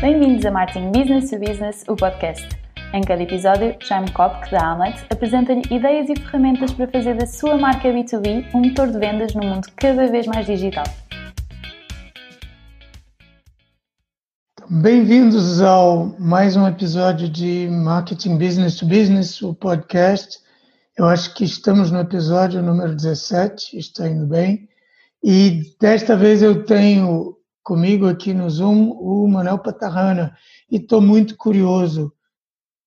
Bem-vindos a Marketing Business to Business, o podcast. Em cada episódio, Jaime Kopk, da Amlet, apresenta-lhe ideias e ferramentas para fazer da sua marca B2B um motor de vendas num mundo cada vez mais digital. Bem-vindos ao mais um episódio de Marketing Business to Business, o podcast. Eu acho que estamos no episódio número 17, está indo bem. E desta vez eu tenho comigo aqui no Zoom o Manuel Patarrana e estou muito curioso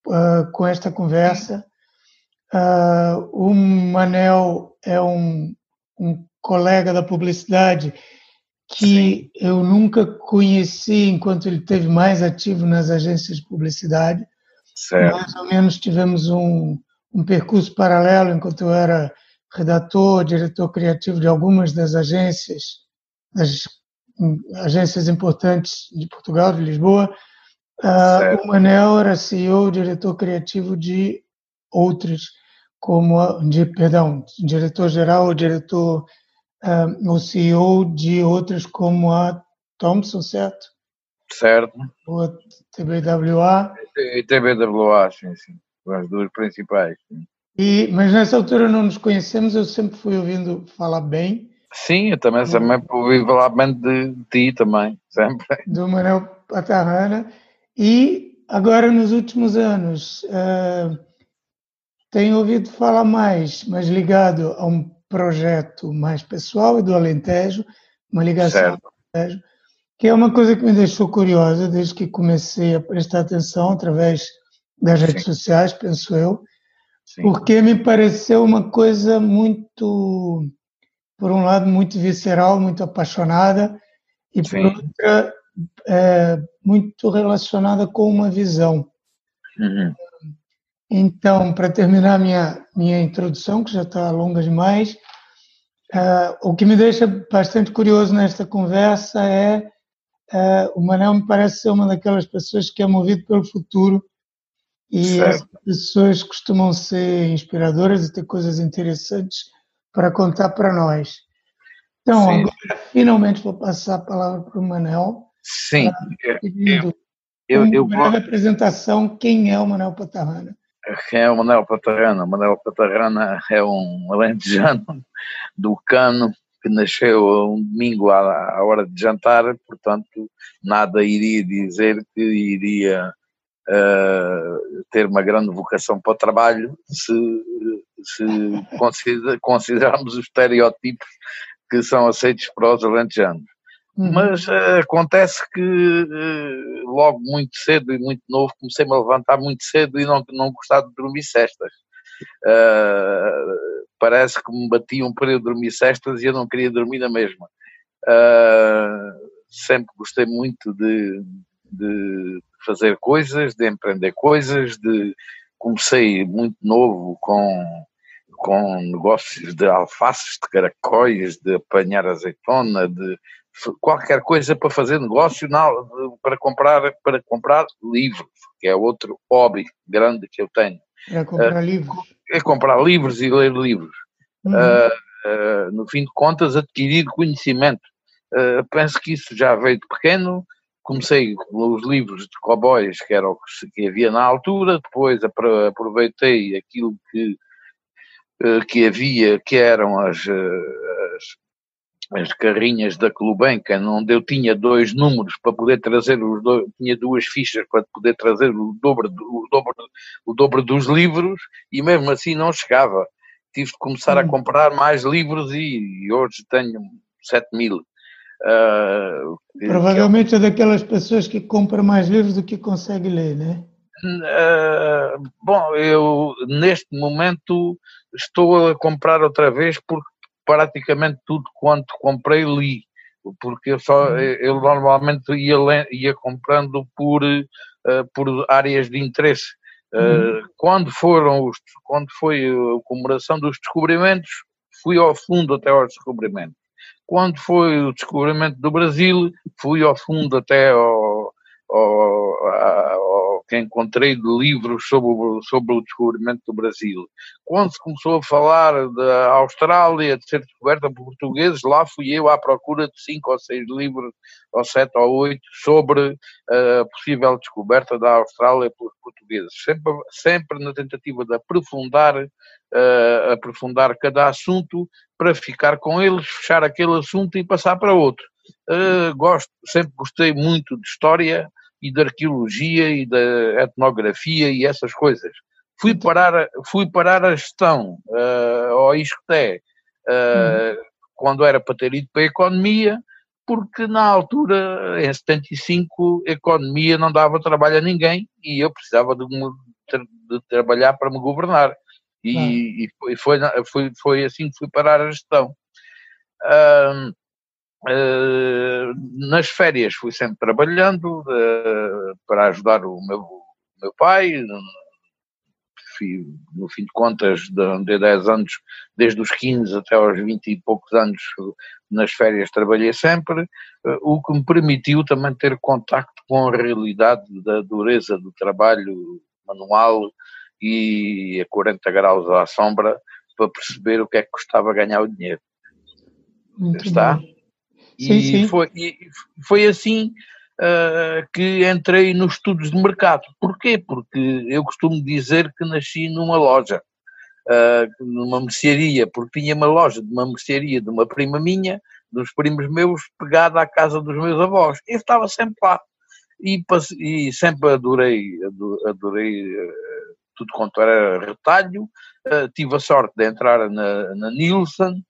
uh, com esta conversa. Uh, o Manel é um, um, colega da publicidade que Sim. eu nunca conheci enquanto ele teve mais ativo nas agências de publicidade. Certo. Mais ou menos tivemos um, um percurso paralelo enquanto eu era redator, diretor criativo de algumas das agências, das agências importantes de Portugal, de Lisboa. Uh, o Manel era CEO, diretor criativo de outros, como de perdão, diretor geral, diretor uh, o CEO de outras como a Thompson, certo? Certo. Ou a TBWA. E TBWA, sim, sim. As duas principais. Sim. E, mas nessa altura não nos conhecemos, eu sempre fui ouvindo falar bem Sim, eu também, também ouvi falar bem de ti também, sempre. Do Manuel Patarrana. E agora, nos últimos anos, uh, tenho ouvido falar mais, mas ligado a um projeto mais pessoal e do Alentejo, uma ligação certo. ao Alentejo, que é uma coisa que me deixou curiosa desde que comecei a prestar atenção através das Sim. redes sociais, penso eu, Sim. porque me pareceu uma coisa muito por um lado, muito visceral, muito apaixonada, e por Sim. outra, é, muito relacionada com uma visão. Uhum. Então, para terminar minha, minha introdução, que já está longa demais, é, o que me deixa bastante curioso nesta conversa é, é o Manel me parece ser uma daquelas pessoas que é movido pelo futuro e certo. as pessoas costumam ser inspiradoras e ter coisas interessantes para contar para nós. Então, Sim. agora finalmente vou passar a palavra para o Manel. Sim, eu, eu, eu breve apresentação, quem é o Manel Patarrana? Quem é o Manel Patarrana? O Manel Patarrana é um alentejano do Cano, que nasceu um domingo à, hora de jantar, portanto, nada iria dizer que iria uh, ter uma grande vocação para o trabalho se se consider, considerarmos os estereótipos que são aceitos para os alentejanos. Uhum. Mas uh, acontece que uh, logo muito cedo e muito novo comecei-me a levantar muito cedo e não, não gostar de dormir cestas. Uh, parece que me batiam para eu dormir cestas e eu não queria dormir na mesma. sempre gostei muito de, de fazer coisas, de empreender coisas, de comecei muito novo com com negócios de alfaces, de caracóis, de apanhar azeitona, de qualquer coisa para fazer negócio, não, para comprar para comprar livros, que é outro hobby grande que eu tenho. É comprar uh, livros. É comprar livros e ler livros. Uhum. Uh, uh, no fim de contas, adquirir conhecimento. penso que isso já veio de pequeno. Comecei com os livros de cowboys, que era o que, havia na altura, depois aproveitei aquilo que eh, que havia, que eram as, eh, as, as carrinhas da Clubenca, onde eu tinha dois números para poder trazer os dois, tinha duas fichas para poder trazer o dobro, o dobro, o dobro dos livros e mesmo assim não chegava. Tive de começar a hum. comprar mais livros e, e hoje tenho 7 mil. Uh, Provavelmente é daquelas pessoas que compram mais livros do que consegue ler, né? Uh, bom, eu neste momento estou a comprar outra vez porque praticamente tudo quanto comprei li, porque eu, só, uhum. eu normalmente ia, ia comprando por, uh, por áreas de interesse. Uh, quando foram os, quando foi a comemoração dos descobrimentos, fui ao fundo até aos descobrimentos. Quando foi o descobrimento do Brasil, fui ao fundo até ao, ao, que encontrei de livros sobre o, sobre o descobrimento do Brasil. Quando se começou a falar da Austrália, de ser descoberta por portugueses, lá fui eu à procura de cinco ou seis livros, ou sete ou oito, sobre a possível descoberta da Austrália por portugueses. Sempre, sempre na tentativa de aprofundar, uh, aprofundar cada assunto para ficar com eles, fechar aquele assunto e passar para outro. Uh, gosto, sempre gostei muito de história e de arqueologia e da etnografia e essas coisas. Fui parar, fui parar a gestão uh, ao ISCTE uh, hum. quando era para ter ido para a economia, porque na altura, em 75, a economia não dava trabalho a ninguém e eu precisava de, de trabalhar para me governar. E, e foi, foi, foi, assim que fui parar a gestão. Uh, nas férias fui sempre trabalhando uh, para ajudar o meu, meu pai. Fui, no fim de contas, de, de 10 anos, desde os 15 até aos 20 e poucos anos, nas férias trabalhei sempre, uh, o que me permitiu também ter contacto com a realidade da dureza do trabalho manual e a 40 graus à sombra para perceber o que é que custava ganhar o dinheiro. Muito Está? Bem. Sim, e, sim. Foi, e foi assim uh, que entrei nos estudos de mercado. Porquê? Porque eu costumo dizer que nasci numa loja, uh, numa mercearia, porque tinha uma loja de uma mercearia de uma prima minha, dos primos meus, pegada à casa dos meus avós. Eu estava sempre lá. E, e sempre adorei, adorei uh, tudo quanto era retalho. tive a sorte de entrar na, na Nielsen,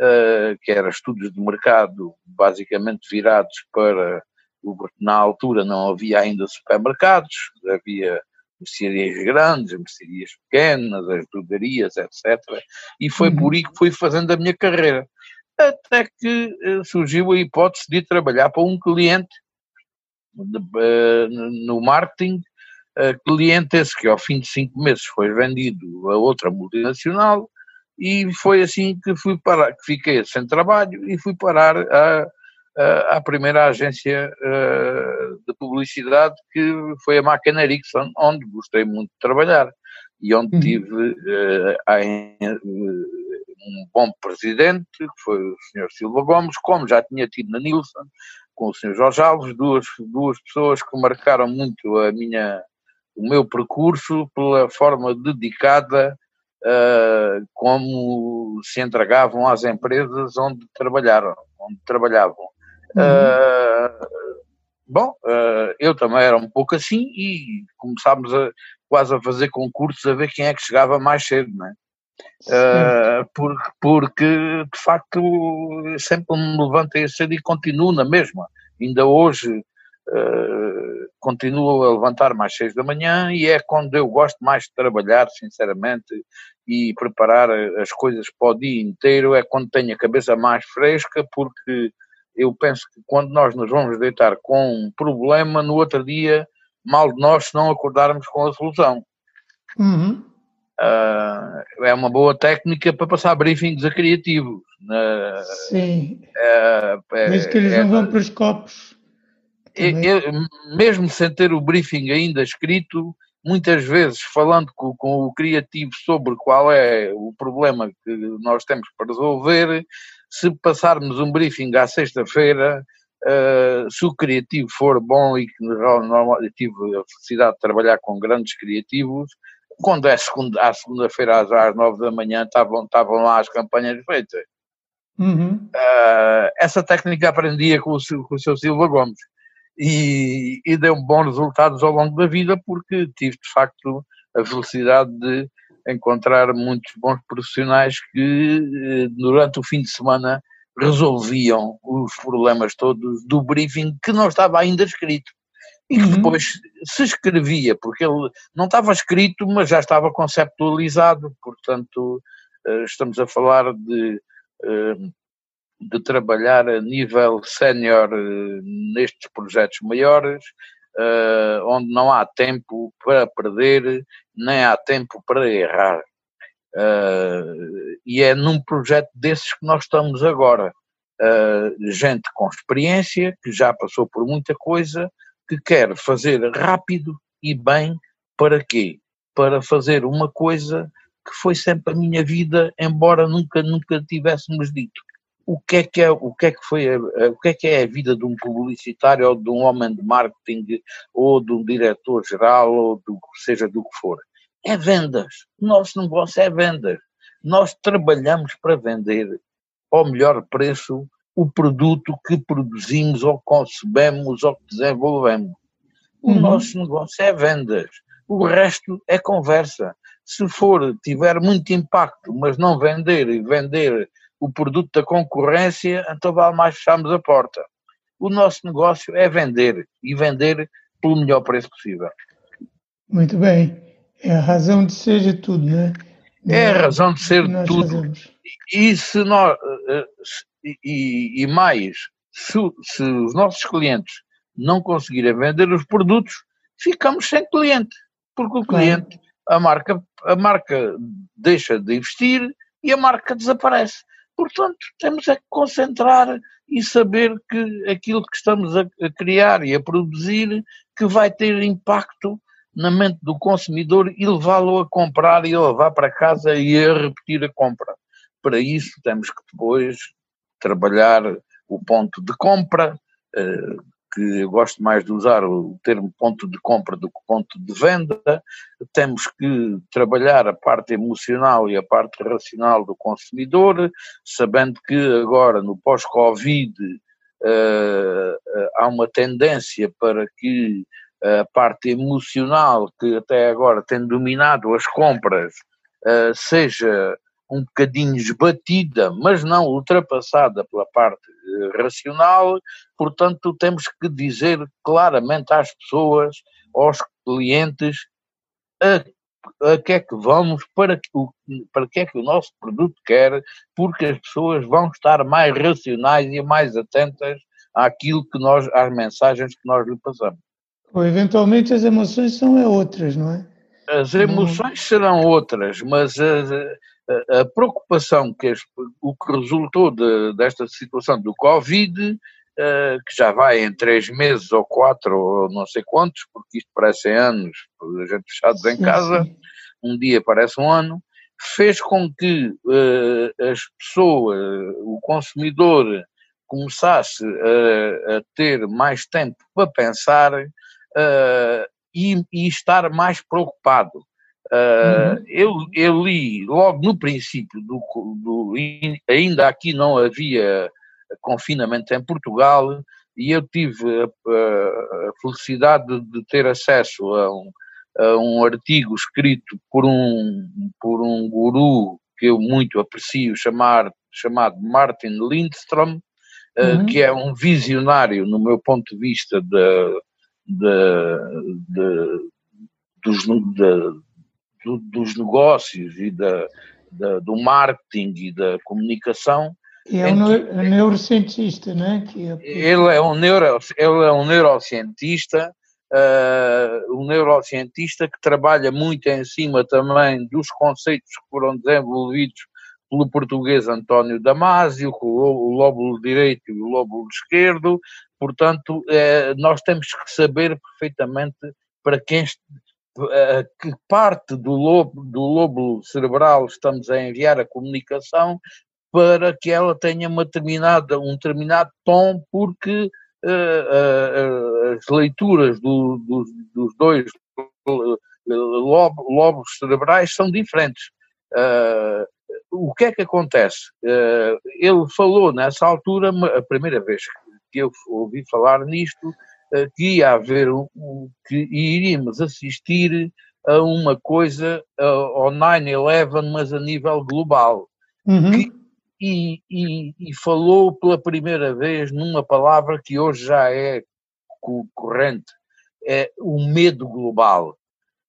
uh, que era estudos de mercado basicamente virados para o na altura não havia ainda supermercados, havia mercearias grandes, mercearias pequenas, as drogarias, etc. E foi uhum. por aí que fui fazendo a minha carreira. Até que uh, surgiu a hipótese de trabalhar para um cliente de, uh, no marketing, uh, cliente esse que ao fim de cinco meses foi vendido a outra multinacional e foi assim que fui parar, que fiquei sem trabalho e fui parar a, a, à primeira agência uh, de publicidade que foi a Máquina Ericsson, onde gostei muito de trabalhar e onde uhum. tive uh, um bom presidente, que foi o Sr. Silva Gomes, como já tinha tido na Nilsson, com o Sr. Jorge Alves, duas, duas pessoas que marcaram muito a minha, o meu percurso pela forma dedicada uh, como se entregavam às empresas onde trabalharam, onde trabalhavam. Uhum. Uh, bom, uh, eu também era um pouco assim e começámos a, quase a fazer concursos a ver quem é que chegava mais cedo, não é? Uh, porque, porque de facto sempre me levantei cedo e continuo na mesma. Ainda hoje uh, continuo a levantar mais seis da manhã e é quando eu gosto mais de trabalhar, sinceramente, e preparar as coisas para o dia inteiro é quando tenho a cabeça mais fresca, porque eu penso que quando nós nos vamos deitar com um problema, no outro dia, mal de nós se não acordarmos com a solução. Uhum. Uh, é uma boa técnica para passar briefings a criativos. Uh, Sim. Uh, é, Desde que eles é, não vão para os copos. Eu, mesmo sem ter o briefing ainda escrito, muitas vezes falando com, com, o criativo sobre qual é o problema que nós temos para resolver, se passarmos um briefing à sexta-feira, uh, se o criativo for bom e que normalmente tive a felicidade de trabalhar com grandes criativos, quando é segunda, à segunda-feira às, às nove da manhã estavam, estavam lá as campanhas feitas. Uhum. Uh, essa técnica aprendia com o, com o seu Silva Gomes e, e deu bons resultados ao longo da vida porque tive de facto a felicidade de encontrar muitos bons profissionais que eh, durante o fim de semana resolviam os problemas todos do briefing que não estava ainda escrito e que uhum. depois se escrevia, porque ele não estava escrito, mas já estava conceptualizado, portanto eh, estamos a falar de eh, de trabalhar a nível sénior eh, nestes projetos maiores, uh, onde não há tempo para perder, nem há tempo para errar. Uh, e é num projeto desses que nós estamos agora. Uh, gente com experiência, que já passou por muita coisa, que quer fazer rápido e bem para quê? Para fazer uma coisa que foi sempre a minha vida, embora nunca, nunca tivéssemos dito. O que é que é, o que é que foi, a, o que é que é a vida de um publicitário ou de um homem de marketing ou de um diretor-geral ou do, seja do que for? É vendas. O nosso negócio é vendas. Nós trabalhamos para vender ao melhor preço o produto que produzimos ou concebemos ou que desenvolvemos. O uhum. nosso negócio é vendas. O resto é conversa. Se for, tiver muito impacto, mas não vender e vender o produto da concorrência, então vale mais fecharmos a porta. O nosso negócio é vender e vender pelo melhor preço possível. Muito bem. É a razão de ser de tudo, né? É a razão de ser de tudo. Fazemos. E se nós, eh, e, e mais, se, se os nossos clientes não conseguirem vender os produtos, ficamos sem cliente, porque o cliente, a marca, a marca deixa de investir e a marca desaparece. Portanto, temos é que concentrar e saber que aquilo que estamos a, criar e a produzir que vai ter impacto na mente do consumidor e levá-lo a comprar e a levar para casa e a repetir a compra. Para isso temos que depois trabalhar o ponto de compra, eh, que eu gosto mais de usar o termo ponto de compra do que ponto de venda, temos que trabalhar a parte emocional e a parte racional do consumidor, sabendo que agora no pós-Covid uh, há uma tendência para que a parte emocional que até agora tem dominado as compras uh, seja um bocadinho esbatida, mas não ultrapassada pela parte eh, racional, portanto temos que dizer claramente às pessoas, aos clientes, a, a que é que vamos, para que, para que é que o nosso produto quer, porque as pessoas vão estar mais racionais e mais atentas àquilo que nós, às mensagens que nós lhe passamos. Ou eventualmente as emoções são outras, não é? As emoções serão outras, mas as, a, preocupação que este, o que resultou de, desta situação do Covid, uh, que já vai em três meses ou quatro ou não sei quantos, porque isto parece anos, a gente fechados em casa, um dia parece um ano, fez com que uh, as pessoas, o consumidor, começasse a, a ter mais tempo para pensar uh, e, e, estar mais preocupado. Uh, eu, eu, li logo no princípio do, do, ainda aqui não havia confinamento em Portugal e eu tive a, a, felicidade de, de, ter acesso a um, a um, artigo escrito por um, por um guru que eu muito aprecio chamar, chamado Martin Lindstrom, uh, uhum. que é um visionário no meu ponto de vista de, de, de dos, de, do, dos negócios e da, da, do marketing e da comunicação. E é um neurocientista, não é? Que é... Ele, é um neuro, ele é um neurocientista, uh, um neurocientista que trabalha muito em cima também dos conceitos que foram desenvolvidos pelo português António Damásio, com o lóbulo direito e o lóbulo esquerdo, portanto, eh, nós temos que saber perfeitamente para quem, que parte do lobo, do lobo cerebral estamos a enviar a comunicação para que ela tenha uma determinada, um determinado tom, porque uh, uh, as leituras do, do, dos dois lobo, lobos cerebrais são diferentes. Uh, o que é que acontece? ele falou nessa altura, a primeira vez que eu ouvi falar nisto, eh, que ia haver, que iríamos assistir a uma coisa, ao 9-11, mas a nível global. Uhum. Que, e, e, e, falou pela primeira vez numa palavra que hoje já é corrente, é o medo global.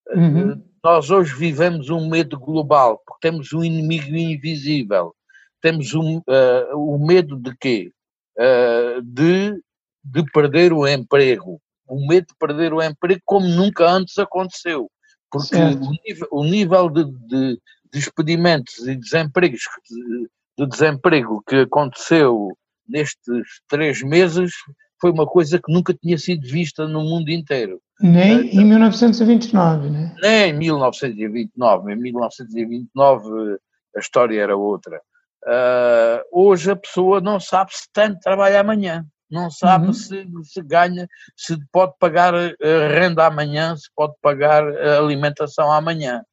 Uhum. Eh, nós hoje vivemos um medo global, porque temos um inimigo invisível. Temos um, uh, o medo de quê? Uh, de de perder o emprego, o medo de perder o emprego como nunca antes aconteceu, porque o nível, o nível, de, de despedimentos e desempregos de, de desemprego que aconteceu nestes três meses foi uma coisa que nunca tinha sido vista no mundo inteiro. Nem em 1929, né? Nem em 1929. Em 1929 a história era outra. Uh, hoje a pessoa não sabe se tem de trabalhar amanhã, não sabe uhum. se, se ganha, se pode pagar a renda amanhã, se pode pagar a alimentação amanhã,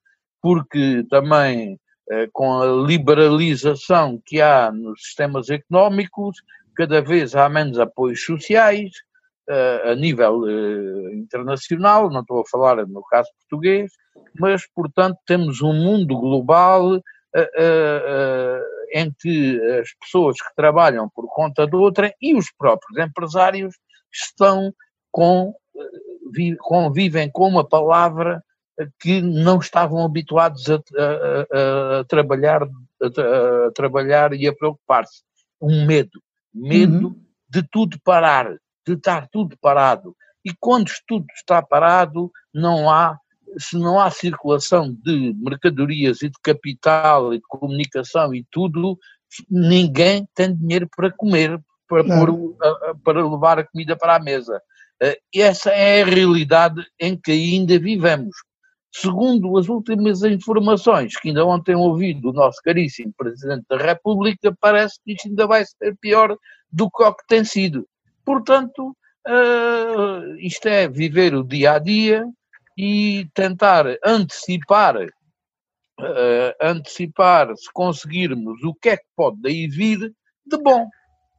porque também uh, com a liberalização que há nos sistemas económicos, cada vez há menos apoios sociais, a nível internacional, não estou a falar no caso português, mas portanto temos um mundo global em que as pessoas que trabalham por conta de outra e os próprios empresários estão com, convivem com uma palavra que não estavam habituados a, a, a trabalhar, a, trabalhar e a preocupar-se. Um medo, medo uhum. de tudo parar, de estar tudo parado. E quando tudo está parado, não há se não há circulação de mercadorias e de capital e de comunicação e tudo, ninguém tem dinheiro para comer, para, para levar a comida para a mesa. Eh, essa é a realidade em que ainda vivemos. Segundo as últimas informações que ainda ontem ouvi do nosso caríssimo Presidente da República, parece que isto ainda vai ser pior do que o que tem sido. Portanto, uh, isto é viver o dia a dia, e tentar antecipar, uh, antecipar se conseguirmos o que é que pode daí vir de bom.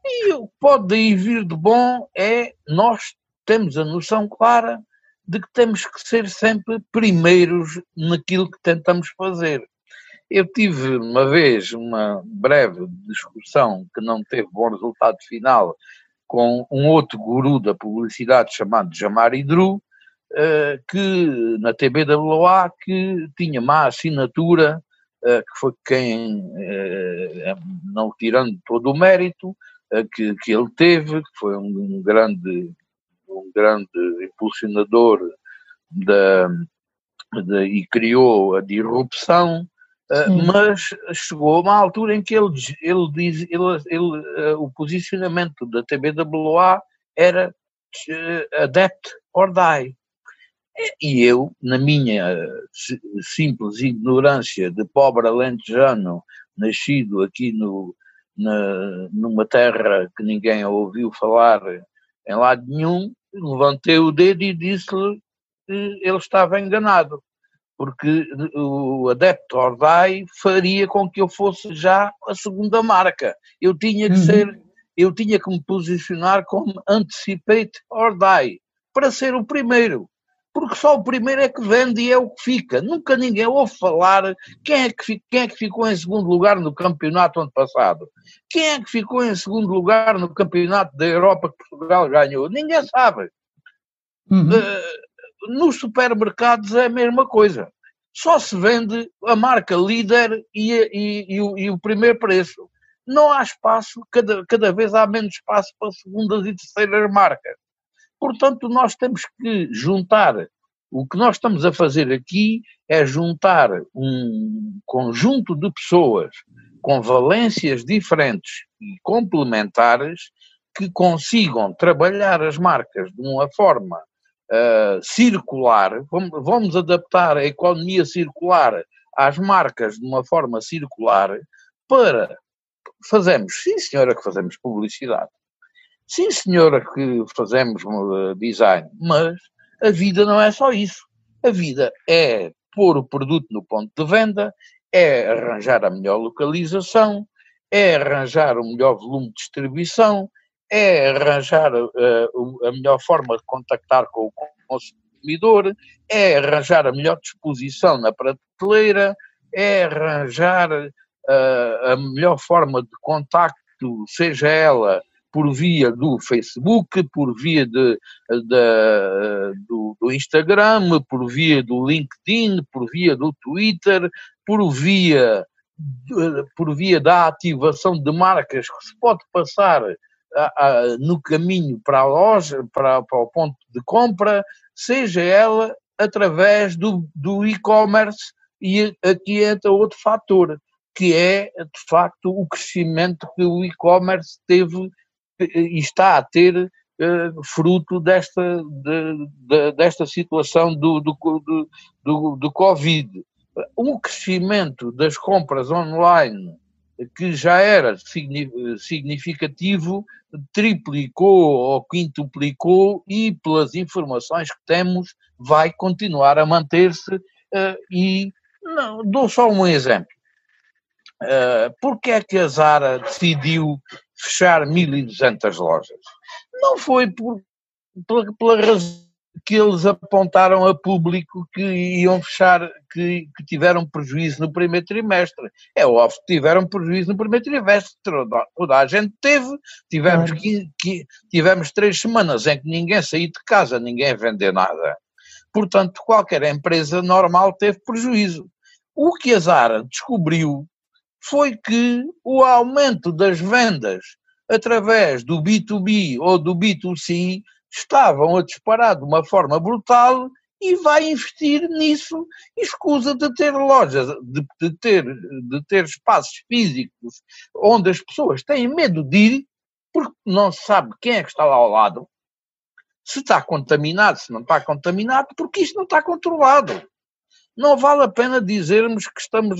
E o que pode daí vir de bom é nós temos a noção clara de que temos que ser sempre primeiros naquilo que tentamos fazer. Eu tive uma vez uma breve discussão que não teve bom resultado final com um outro guru da publicidade chamado Jamar Idru, uh, que na TBWA que tinha má assinatura, uh, que foi quem, uh, não tirando todo o mérito que, que ele teve, que foi um, um grande um grande impulsionador da, da, e criou a disrupção, uh, mas chegou a uma altura em que ele, ele diz, ele, ele, uh, o posicionamento da TBWA era uh, adapt or die. E eu, na minha simples ignorância de pobre alentejano, nascido aqui no, na, numa terra que ninguém ouviu falar em lado nenhum, levantei o dedo e disse-lhe que ele estava enganado, porque o Adepto Ordai faria com que eu fosse já a segunda marca. Eu tinha que uhum. ser, eu tinha que me posicionar como Anticipate Ordai, para ser o primeiro porque só o primeiro é que vende e é o que fica. Nunca ninguém ouve falar quem é que, quem é que ficou em segundo lugar no campeonato ano passado. Quem é que ficou em segundo lugar no campeonato da Europa que Portugal ganhou? Ninguém sabe. Uhum. Uh, nos supermercados é a mesma coisa. Só se vende a marca líder e, e, e, o, e o primeiro preço. Não há espaço, cada, cada vez há menos espaço para segundas e terceiras marcas. Portanto, nós temos que juntar. O que nós estamos a fazer aqui é juntar um conjunto de pessoas com valências diferentes e complementares que consigam trabalhar as marcas de uma forma uh, circular. Vamos, vamos adaptar a economia circular às marcas de uma forma circular para fazemos, sim senhora que fazemos publicidade, Sim, senhora, que fazemos uh, design, mas a vida não é só isso. A vida é pôr o produto no ponto de venda, é arranjar a melhor localização, é arranjar o melhor volume de distribuição, é arranjar uh, a melhor forma de contactar com o consumidor, é arranjar a melhor disposição na prateleira, é arranjar uh, a melhor forma de contacto, seja ela por via do Facebook, por via de, de, do, do, Instagram, por via do LinkedIn, por via do Twitter, por via, por via da ativação de marcas que se pode passar a, a, no caminho para a loja, para, para o ponto de compra, seja ela através do, do e-commerce, e aqui entra outro fator, que é, de facto, o crescimento que o e-commerce teve e está a ter uh, fruto desta, de, de, desta situação do, do, do, do, Covid. O crescimento das compras online, que já era significativo, triplicou ou quintuplicou e, pelas informações que temos, vai continuar a manter-se. Uh, e não, dou só um exemplo. Uh, Porquê é que a Zara decidiu fechar 1.200 lojas? Não foi por, pela, pela razão que eles apontaram a público que iam fechar, que, que, tiveram prejuízo no primeiro trimestre. É óbvio que tiveram prejuízo no primeiro trimestre, toda a gente teve, tivemos, que, que, tivemos três semanas em que ninguém saiu de casa, ninguém vendeu nada. Portanto, qualquer empresa normal teve prejuízo. O que a Zara descobriu foi que o aumento das vendas através do B2B ou do B2C estavam a disparar de uma forma brutal e vai investir nisso, escusa de ter lojas, de, de, ter, de ter espaços físicos onde as pessoas têm medo de ir, porque não se sabe quem é que está lá ao lado, se está contaminado, se não está contaminado, porque isto não está controlado não vale a pena dizermos que estamos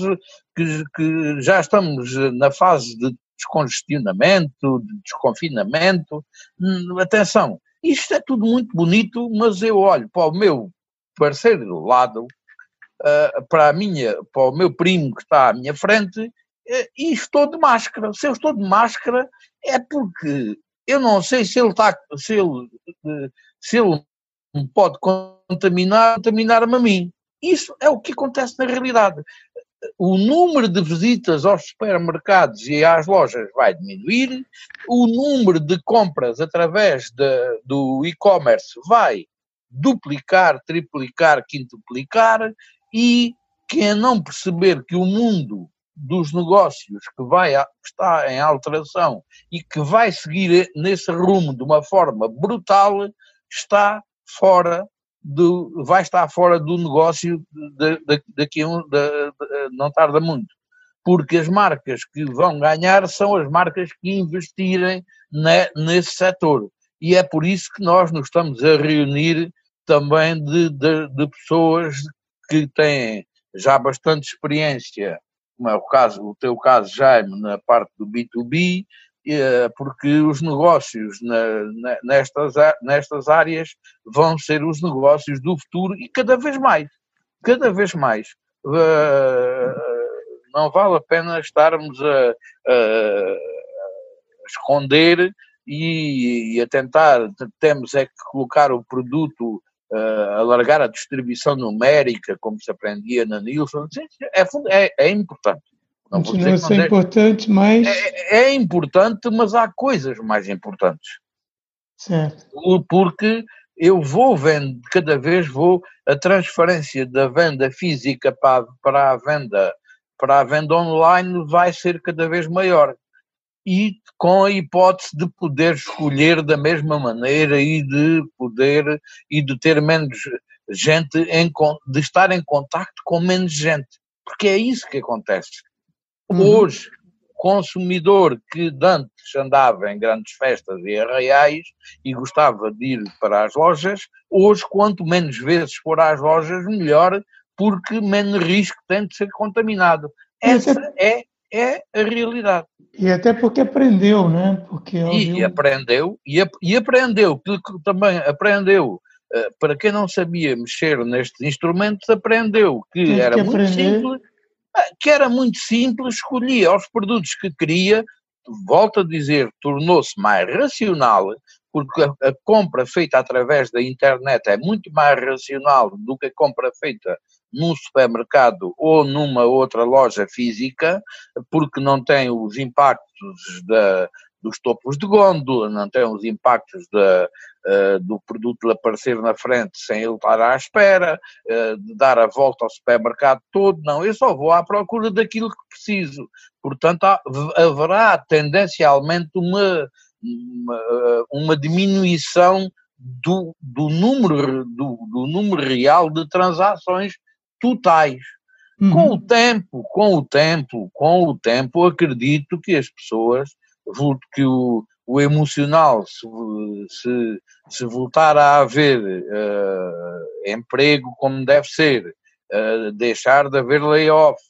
que, que já estamos na fase de descongestionamento, de desconfinamento. Hum, atenção, isto é tudo muito bonito, mas eu olho para o meu parceiro do lado, uh, para a minha, para o meu primo que está à minha frente, uh, e estou de máscara. Se eu estou de máscara é porque eu não sei se ele está, se ele, uh, se ele pode contaminar, contaminar-me a mim. Isso é o que acontece na realidade. O número de visitas aos supermercados e às lojas vai diminuir, o número de compras através de, do e-commerce vai duplicar, triplicar, quintuplicar, e quem não perceber que o mundo dos negócios que vai está em alteração e que vai seguir nesse rumo de uma forma brutal está fora vai estar fora do negócio daqui a um, de, não tarda muito. Porque as marcas que vão ganhar são as marcas que investirem ne, nesse setor. E é por isso que nós nos estamos a reunir também de, de, pessoas que têm já bastante experiência, como é o caso, o teu caso, Jaime, na parte do B2B, eh, porque os negócios na, nestas, nestas áreas vão ser os negócios do futuro e cada vez mais, cada vez mais. Eh, não vale a pena estarmos a, a esconder e, e, a tentar, temos é que colocar o produto, uh, alargar a distribuição numérica, como se aprendia na Nielsen, é, é, é importante. Não Continua a ser importante, mas. É, é, importante, mas há coisas mais importantes. Certo. Porque eu vou vendo, cada vez vou, a transferência da venda física para, para, a venda, para a venda online vai ser cada vez maior. E com a hipótese de poder escolher da mesma maneira e de poder e de ter menos gente, em, de estar em contacto com menos gente. Porque é isso que acontece. Uhum. Hoje, consumidor que antes andava em grandes festas e arraiais e gostava de ir para as lojas, hoje, quanto menos vezes for às lojas, melhor, porque menos risco tem de ser contaminado. Essa é, é a realidade. E até porque aprendeu, né? Porque e, aprendeu, e, e aprendeu, que também aprendeu, eh, para quem não sabia mexer nestes instrumentos, aprendeu que Tem era que muito aprender. simples que era muito simples, escolhia os produtos que queria, volto a dizer, tornou-se mais racional, porque a, a, compra feita através da internet é muito mais racional do que a compra feita num supermercado ou numa outra loja física, porque não tem os impactos da, dos topos de gôndola, não tem os impactos uh, do produto aparecer na frente sem ele estar à espera, uh, de dar a volta ao supermercado todo, não, eu só vou à procura daquilo que preciso. Portanto, há, haverá tendencialmente uma, uma, uma diminuição do, do, número, do, do número real de transações totais. Uhum. Com o tempo, com o tempo, com o tempo, acredito que as pessoas que o, o emocional, se, se, se voltar a haver uh, emprego como deve ser, uh, deixar de haver layoffs,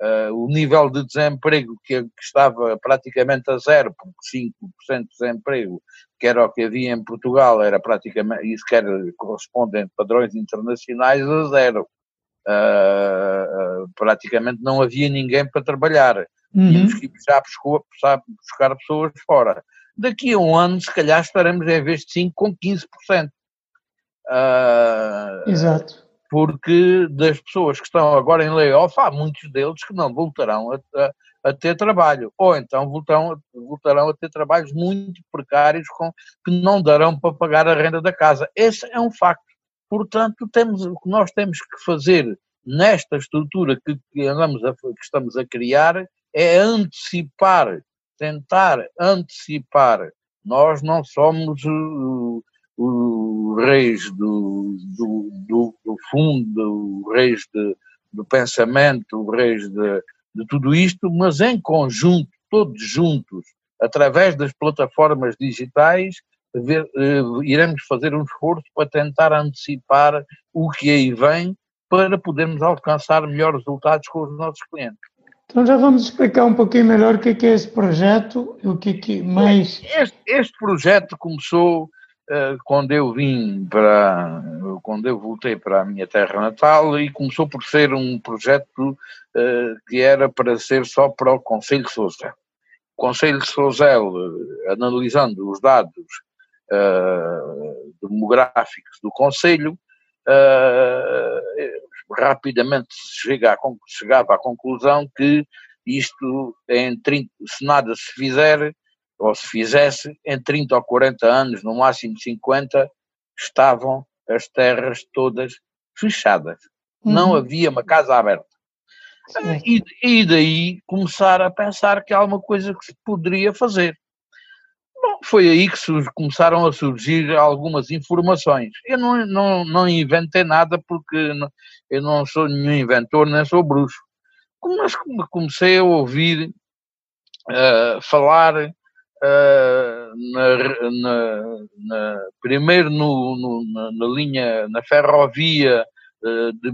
uh, o nível de desemprego que, que, estava praticamente a zero, porque 5% de desemprego, que era o que havia em Portugal, era praticamente, isso quer correspondente a padrões internacionais, a zero. praticamente não havia ninguém para trabalhar. Uhum. Tínhamos que já buscar, buscar pessoas fora daqui a um ano, se calhar, estaremos em vez de 5% com 15%. Uh, Exato. Porque das pessoas que estão agora em layoff, há muitos deles que não voltarão a, a, a ter trabalho, ou então voltarão, voltarão a ter trabalhos muito precários com, que não darão para pagar a renda da casa. Esse é um facto. Portanto, temos, o que nós temos que fazer nesta estrutura que, que, andamos a, que estamos a criar é antecipar tentar antecipar. Nós não somos os reis do, do, do, do fundo, reis de, do pensamento, reis de, de tudo isto, mas em conjunto, todos juntos, através das plataformas digitais, ver, eh, iremos fazer um esforço para tentar antecipar o que aí vem para podermos alcançar melhores resultados com os nossos clientes. Então já vamos explicar um pouquinho melhor o que é, é esse projeto e o que, é que mais. Este, este projeto começou uh, quando eu vim para. quando eu voltei para a minha terra natal e começou por ser um projeto uh, que era para ser só para o Conselho de Sousa. O Conselho de Sousel, uh, analisando os dados demográficos do Conselho, rapidamente chega a, chegava à conclusão que isto, em 30, se nada se fizer, ou se fizesse, em 30 ou 40 anos, no máximo 50, estavam as terras todas fechadas. Uhum. Não havia uma casa aberta. E, e, daí começar a pensar que há uma coisa que se poderia fazer. Bom, foi aí que começaram a surgir algumas informações. Eu não, não, não inventei nada porque eu não sou nenhum inventor, nem sou bruxo. Mas comecei a ouvir uh, falar uh, na, na, na, primeiro no, no, na, linha, na ferrovia de, de,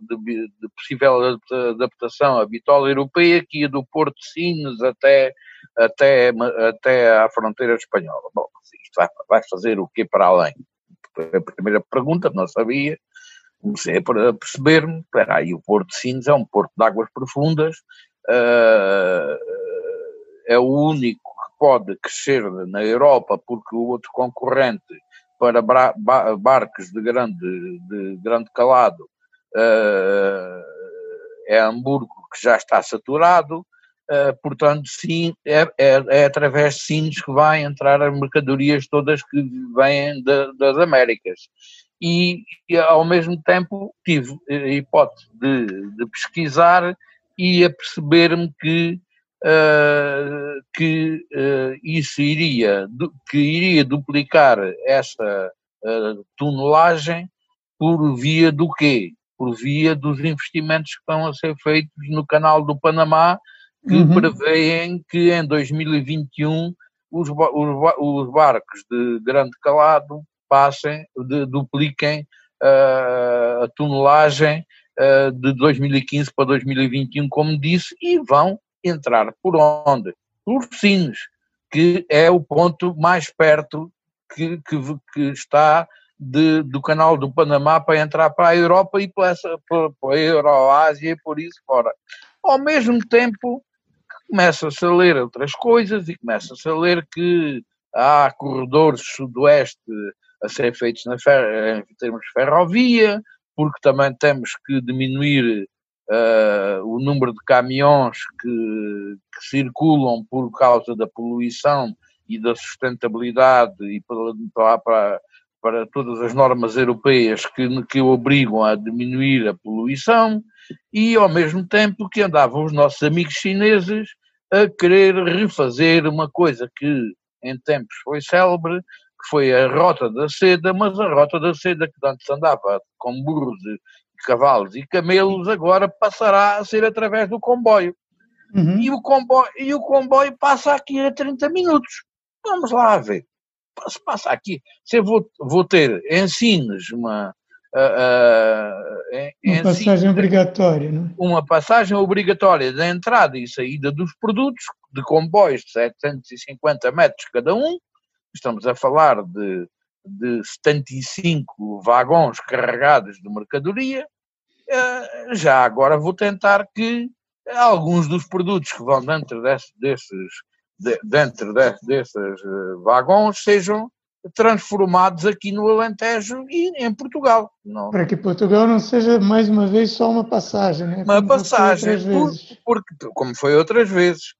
de, de, possível adaptação à bitola europeia que ia do Porto de Sines até até, até à fronteira espanhola. Bom, isto vai, vai fazer o quê para além? A primeira pergunta, não sabia, comecei a perceber-me, espera aí, o Porto de Sines é um porto de águas profundas, uh, é o único que pode crescer na Europa porque o outro concorrente para barcos de grande, de grande calado uh, é Hamburgo, que já está saturado, Uh, portanto, sim, é, é, é, através de sinos que vai entrar as mercadorias todas que vêm de, das Américas. E, e, ao mesmo tempo tive a hipótese de, de pesquisar e a perceber-me que, uh, que uh, isso iria, que iria duplicar essa tonelagem por via do quê? Por via dos investimentos que estão a ser feitos no canal do Panamá, que uhum. prevêem que em 2021 os, os, os, barcos de grande calado passem, de, dupliquem uh, a tonelagem uh, de 2015 para 2021, como disse, e vão entrar por onde? Por Sines, que é o ponto mais perto que, que, que está de, do canal do Panamá para entrar para a Europa e para, essa, para, para a Euroásia e por isso fora. Ao mesmo tempo, começa-se a ler outras coisas e começa-se a ler que há corredores sudoeste a ser feitos na fer em termos de ferrovia, porque também temos que diminuir uh, o número de caminhões que, que, circulam por causa da poluição e da sustentabilidade e para, para, para todas as normas europeias que, que obrigam a diminuir a poluição e ao mesmo tempo que andavam os nossos amigos chineses a querer refazer uma coisa que em tempos foi célebre, que foi a Rota da Seda, mas a Rota da Seda que antes andava com burros, cavalos e camelos, agora passará a ser através do comboio. uhum. e, o comboio, e o comboio passa aqui a 30 minutos. Vamos lá ver. Se passa aqui, se eu vou, vou ter ensinos, uma, uh, uma passagem obrigatória, não é? Uma passagem obrigatória da entrada e saída dos produtos, de comboios de 750 metros cada um, estamos a falar de, de 75 vagões carregados de mercadoria, uh, já agora vou tentar que alguns dos produtos que vão dentro desse, desses, de, dentro de, desses vagões sejam transformados aqui no Alentejo e em Portugal. Não... Para que Portugal não seja mais uma vez só uma passagem, né? Uma como passagem, por, porque, como foi outras vezes.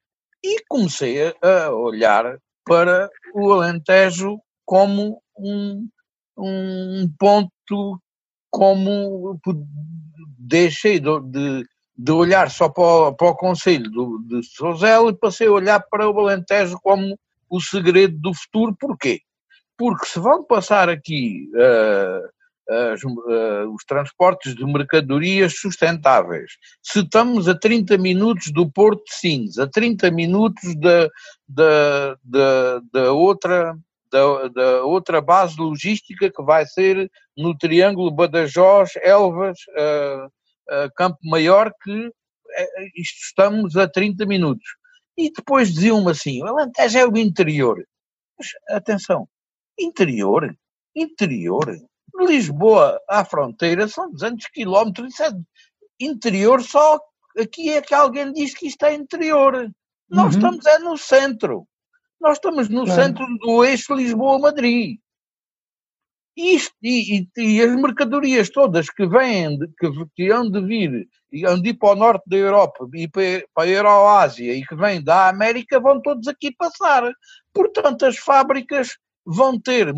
E comecei a, olhar para o Alentejo como um, um ponto, como deixei de, de, de olhar só para o, para o Conselho do, de Sozel e passei a olhar para o Alentejo como o segredo do futuro. Porquê? porque se vão passar aqui uh, uh, os transportes de mercadorias sustentáveis, se estamos a 30 minutos do Porto de Sines, a 30 minutos da, da outra da, da, outra base logística que vai ser no Triângulo Badajoz, Elvas, uh, uh, Campo Maior, que uh, isto estamos a 30 minutos. E depois diziam-me assim, o Alentejo é o interior. Mas atenção, Interior? Interior? Lisboa à fronteira são 200 quilómetros. Isso é interior só aqui é que alguém diz que isto é interior. Nós uhum. estamos é no centro. Nós estamos no centro do eixo Lisboa-Madrid. Isto, e, e, e, as mercadorias todas que vêm, de, que, que hão de vir, e hão de ir para o norte da Europa e para, para a Euroásia e que vêm da América, vão todos aqui passar. Portanto, as fábricas vão ter,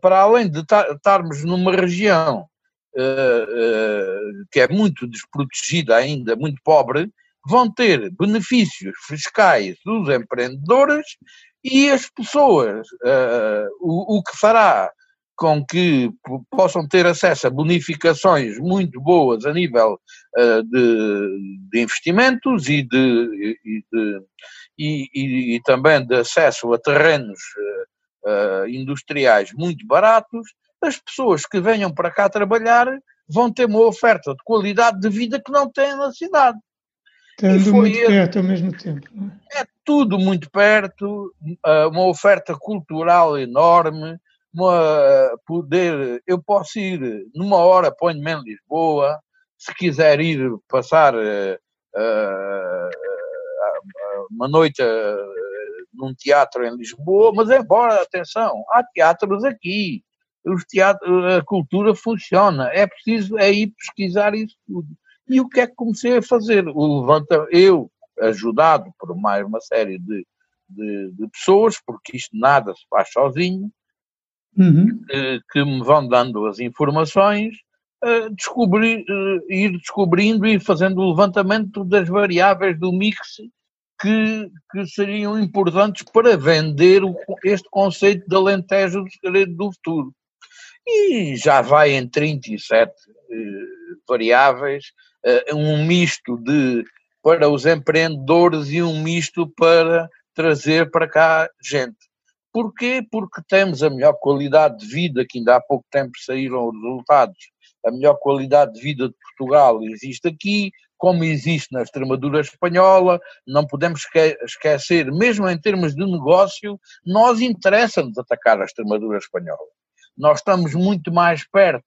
para além de estarmos numa região uh, uh, que é muito desprotegida ainda, muito pobre, vão ter benefícios fiscais dos empreendedores e as pessoas, uh, o, o que fará com que possam ter acesso a bonificações muito boas a nível uh, de, de, investimentos e, de, e, de, e, e, também de acesso a terrenos uh, industriais muito baratos, as pessoas que venham para cá trabalhar vão ter uma oferta de qualidade de vida que não têm na cidade. Estando muito perto ao mesmo tempo. É? é tudo muito perto, uma oferta cultural enorme, uma, poder, eu posso ir numa hora, ponho-me em Lisboa, se quiser ir passar uh, uma noite num teatro em Lisboa, mas embora, atenção, há teatros aqui, os teatros, a cultura funciona, é preciso é ir pesquisar isso tudo. E o que é que comecei a fazer? O levanta, eu, ajudado por mais uma série de, de, de pessoas, porque isto nada se faz sozinho, uhum. que, que, me vão dando as informações, uh, descobrir, uh, ir descobrindo e fazendo o levantamento das variáveis do mix que, que seriam importantes para vender o, este conceito de Alentejo do segredo do futuro. E já vai em 37 uh, variáveis, um misto de para os empreendedores e um misto para trazer para cá gente. Porquê? Porque temos a melhor qualidade de vida, que ainda há pouco tempo saíram os resultados, a melhor qualidade de vida de Portugal existe aqui, como existe na Extremadura espanhola, não podemos esquecer, mesmo em termos de negócio, nós interessa-nos atacar a Extremadura espanhola. Nós estamos muito mais perto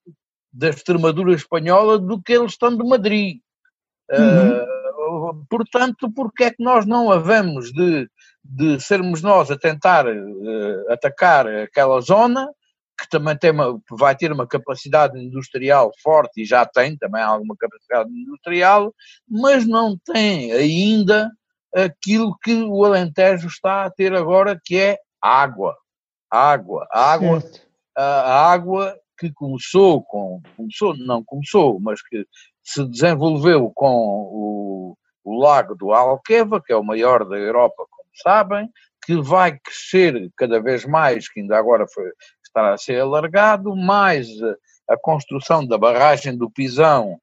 da Extremadura espanhola do que eles estão de Madrid. Uhum. Uh, portanto, porque é que nós não havemos de, de sermos nós a tentar uh, atacar aquela zona, que também tem uma, vai ter uma capacidade industrial forte e já tem também alguma capacidade industrial, mas não tem ainda aquilo que o Alentejo está a ter agora, que é água. Água, água, a água que começou com, começou, não começou, mas que se desenvolveu com o, o lago do Alqueva, que é o maior da Europa, como sabem, que vai crescer cada vez mais, que ainda agora foi, está a ser alargado, mais a construção da barragem do Pisão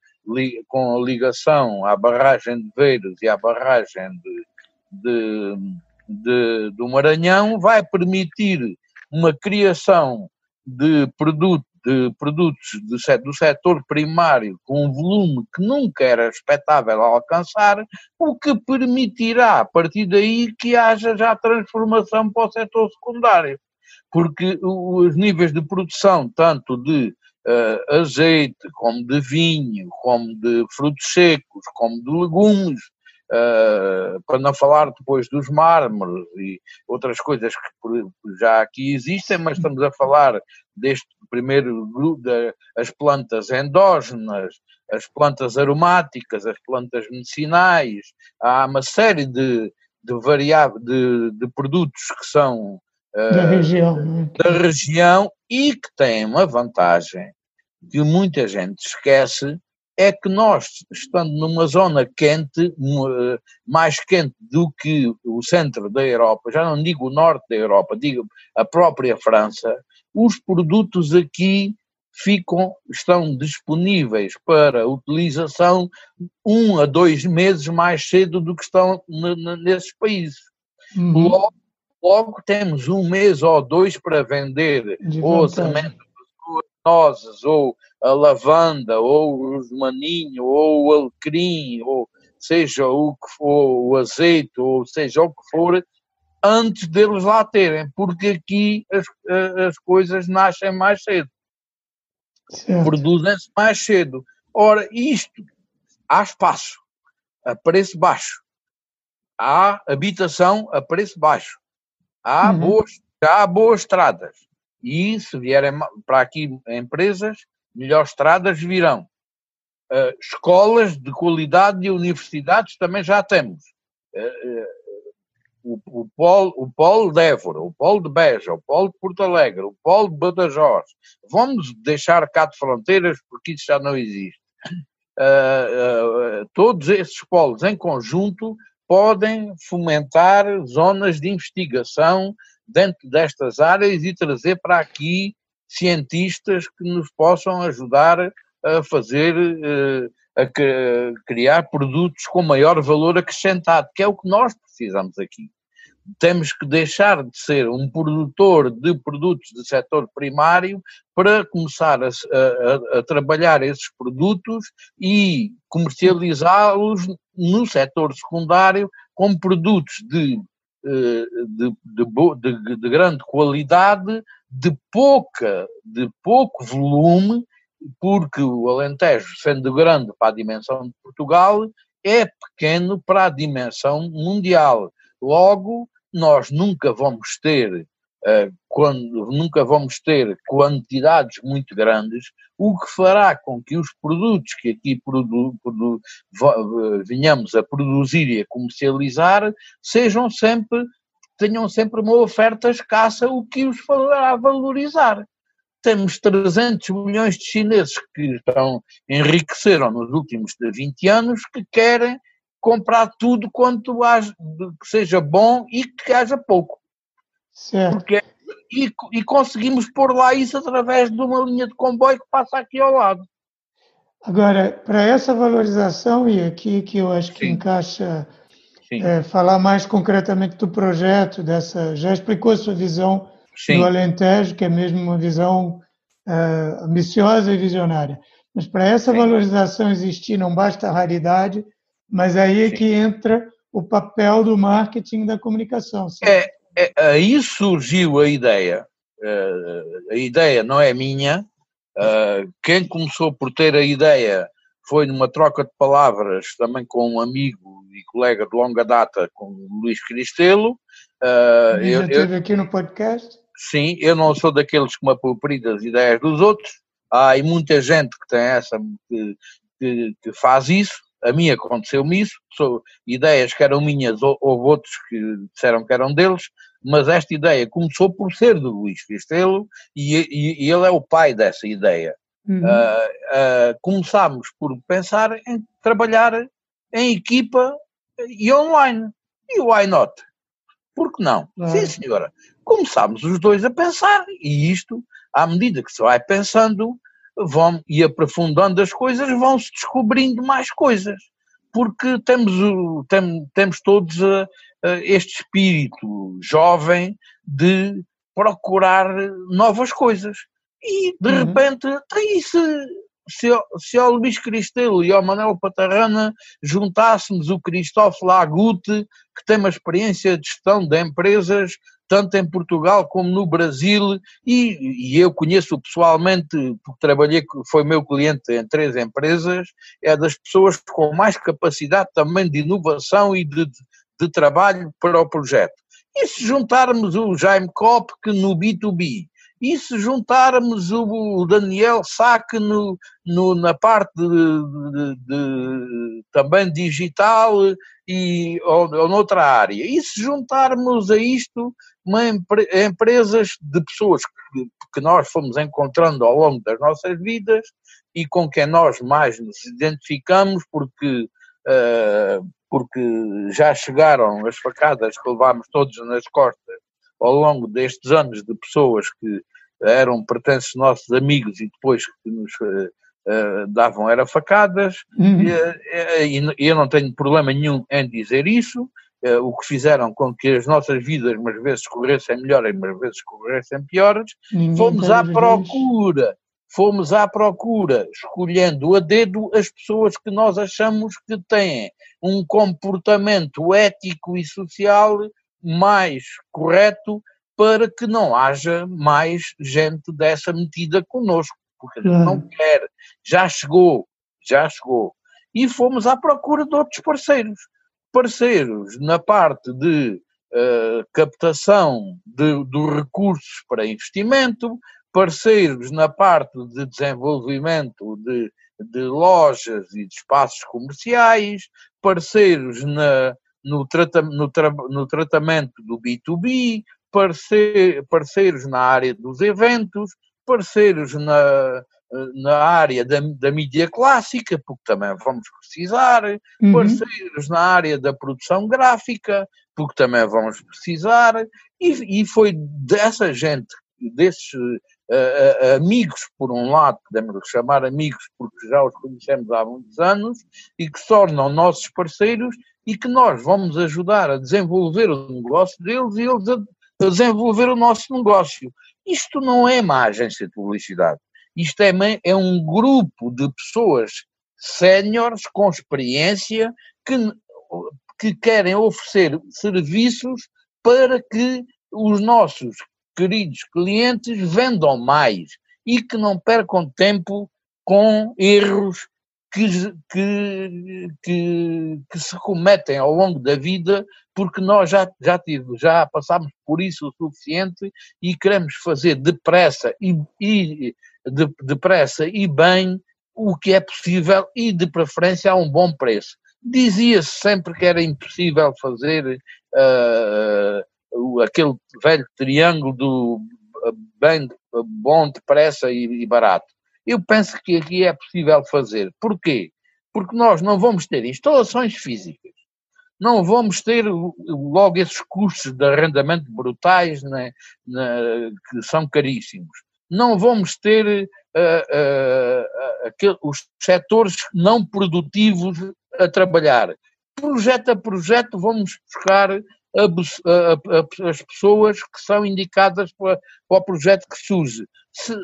com a ligação à barragem de Veiros e à barragem de, de, de, do Maranhão, vai permitir uma criação de, produto, de produtos de, do setor primário com um volume que nunca era expectável alcançar, o que permitirá, a partir daí, que haja já transformação para o setor secundário. Porque os níveis de produção, tanto de uh, azeite, como de vinho, como de frutos secos, como de legumes, uh, para não falar depois dos mármores e outras coisas que já aqui existem, mas estamos a falar deste primeiro grupo, das plantas endógenas, as plantas aromáticas, as plantas medicinais, há uma série de, de variáveis, de, de produtos que são uh, da região, né? da região e que têm uma vantagem que muita gente esquece, é que nós, estando numa zona quente, mais quente do que o centro da Europa, já não digo o norte da Europa, digo a própria França, os produtos aqui ficam, estão disponíveis para utilização um a dois meses mais cedo do que estão nesses países. Uhum. Logo, logo, temos um mês ou dois para vender ou semente nozes, ou a lavanda, ou o maninho, ou o alecrim, ou seja o que for, o azeite, ou seja o que for, antes deles lá terem, porque aqui as, as coisas nascem mais cedo, produzem-se mais cedo. Ora, isto, há espaço a preço baixo, há habitação a preço baixo, há, uhum. boas, há boas estradas, e se vierem para aqui empresas, melhores estradas virão. Uh, escolas de qualidade e universidades também já temos. Uh, uh, o, o, Polo, o Polo de Évora, o Polo de Beja, o Polo de Porto Alegre, o Polo de Badajoz. Vamos deixar cá de fronteiras porque isso já não existe. todos esses polos em conjunto podem fomentar zonas de investigação dentro destas áreas e trazer para aqui cientistas que nos possam ajudar a fazer, eh, a criar produtos com maior valor acrescentado, que é o que nós precisamos aqui. Temos que deixar de ser um produtor de produtos de setor primário para começar a, a, a trabalhar esses produtos e comercializá-los no setor secundário como produtos de eh, de, de, de, de, grande qualidade, de pouca, de pouco volume, porque o Alentejo, sendo grande para a dimensão de Portugal, é pequeno para a dimensão mundial. Logo, nós nunca vamos ter eh, quando nunca vamos ter quantidades muito grandes, o que fará com que os produtos que aqui produ, produ, venhamos a produzir e a comercializar sejam sempre, tenham sempre uma oferta escassa, o que os fará valorizar. Temos 300 milhões de chineses que estão, enriqueceram nos últimos 20 anos, que querem comprar tudo quanto haja, que seja bom e que haja pouco. Certo. Porque, e, e conseguimos pôr lá isso através de uma linha de comboio que passa aqui ao lado. Agora, para essa valorização, e aqui que eu acho que Sim. encaixa é, falar mais concretamente do projeto, dessa. Já explicou a sua visão Sim. do Alentejo, que é mesmo uma visão é, ambiciosa e visionária. Mas para essa Sim. valorização existir, não basta a raridade, mas aí é que entra o papel do marketing da comunicação. Certo? É, é, aí surgiu a ideia. Uh, a ideia não é minha. Uh, quem começou por ter a ideia foi numa troca de palavras também com um amigo e colega de longa data, com o Luís Cristelo. Uh, já esteve aqui no podcast? Sim, eu não sou daqueles que me aproprio das ideias dos outros. Há muita gente que tem essa, que, que, que faz isso a mim aconteceu-me isso, sou, ideias que eram minhas, ou, houve outros que disseram que eram deles, mas esta ideia começou por ser do Luís Cristelo e, e, e ele é o pai dessa ideia. Uhum. Uh, uh, começámos por pensar em trabalhar em equipa e online. E why not? Por que não? Sim, senhora. Começámos os dois a pensar, e isto, à medida que se vai pensando, vão, e aprofundando as coisas, vão-se descobrindo mais coisas, porque temos, tem, temos todos uh, uh, este espírito jovem de procurar novas coisas. E de uhum. repente, aí se, se, se ao Luís Cristelo e ao Manuel Patarrana juntássemos o Cristóvão Lagute, que tem uma experiência de gestão de empresas tanto em Portugal como no Brasil, e, e eu conheço pessoalmente, porque trabalhei, foi meu cliente em três empresas, é das pessoas com mais capacidade também de inovação e de, de trabalho para o projeto. E se juntarmos o Jaime Kopp, que no B2B, e se juntarmos o Daniel Saque no, no, na parte de, de, de, também digital e, ou, ou noutra área, e se juntarmos a isto uma, empresas de pessoas que, que nós fomos encontrando ao longo das nossas vidas e com quem nós mais nos identificamos, porque, uh, porque já chegaram as facadas que levámos todos nas costas ao longo destes anos de pessoas que eram pertences nossos amigos e depois que nos uh, uh, davam era facadas, uhum. e, e, e eu não tenho problema nenhum em dizer isso, uh, o que fizeram com que as nossas vidas umas vezes corressem melhor e umas vezes corressem piores, Ninguém fomos à procura, fomos à procura, escolhendo a dedo as pessoas que nós achamos que têm um comportamento ético e social mais correto para que não haja mais gente dessa metida connosco, porque a gente não quer, já chegou, já chegou. E fomos à procura de outros parceiros parceiros na parte de uh, captação dos recursos para investimento, parceiros na parte de desenvolvimento de, de lojas e de espaços comerciais, parceiros na, no, trata, no, tra, no tratamento do B2B, parceir, parceiros na área dos eventos, parceiros na, na área da, da mídia clássica, porque também vamos precisar, uhum. parceiros na área da produção gráfica, porque também vamos precisar, e, e foi dessa gente, desses uh, amigos, por um lado, podemos chamar amigos porque já os conhecemos há muitos anos, e que se tornam nossos parceiros e que nós vamos ajudar a desenvolver o negócio deles e eles a, a desenvolver o nosso negócio. Isto não é má agência de publicidade. Isto é, é um grupo de pessoas séniores com experiência que, que querem oferecer serviços para que os nossos queridos clientes vendam mais e que não percam tempo com erros que, que, que, que, se cometem ao longo da vida, porque nós já, já, tive, já passámos por isso o suficiente e queremos fazer depressa e, e de, depressa e bem o que é possível e de preferência a um bom preço. Dizia-se sempre que era impossível fazer uh, aquele velho triângulo do bem, bom, depressa e, e barato. Eu penso que aqui é possível fazer. Porquê? Porque nós não vamos ter instalações físicas, não vamos ter logo esses custos de arrendamento brutais né, né, que são caríssimos não vamos ter uh, uh, os setores não produtivos a trabalhar. Projeto a projeto vamos buscar as pessoas que são indicadas para, para o projeto que surge. Se,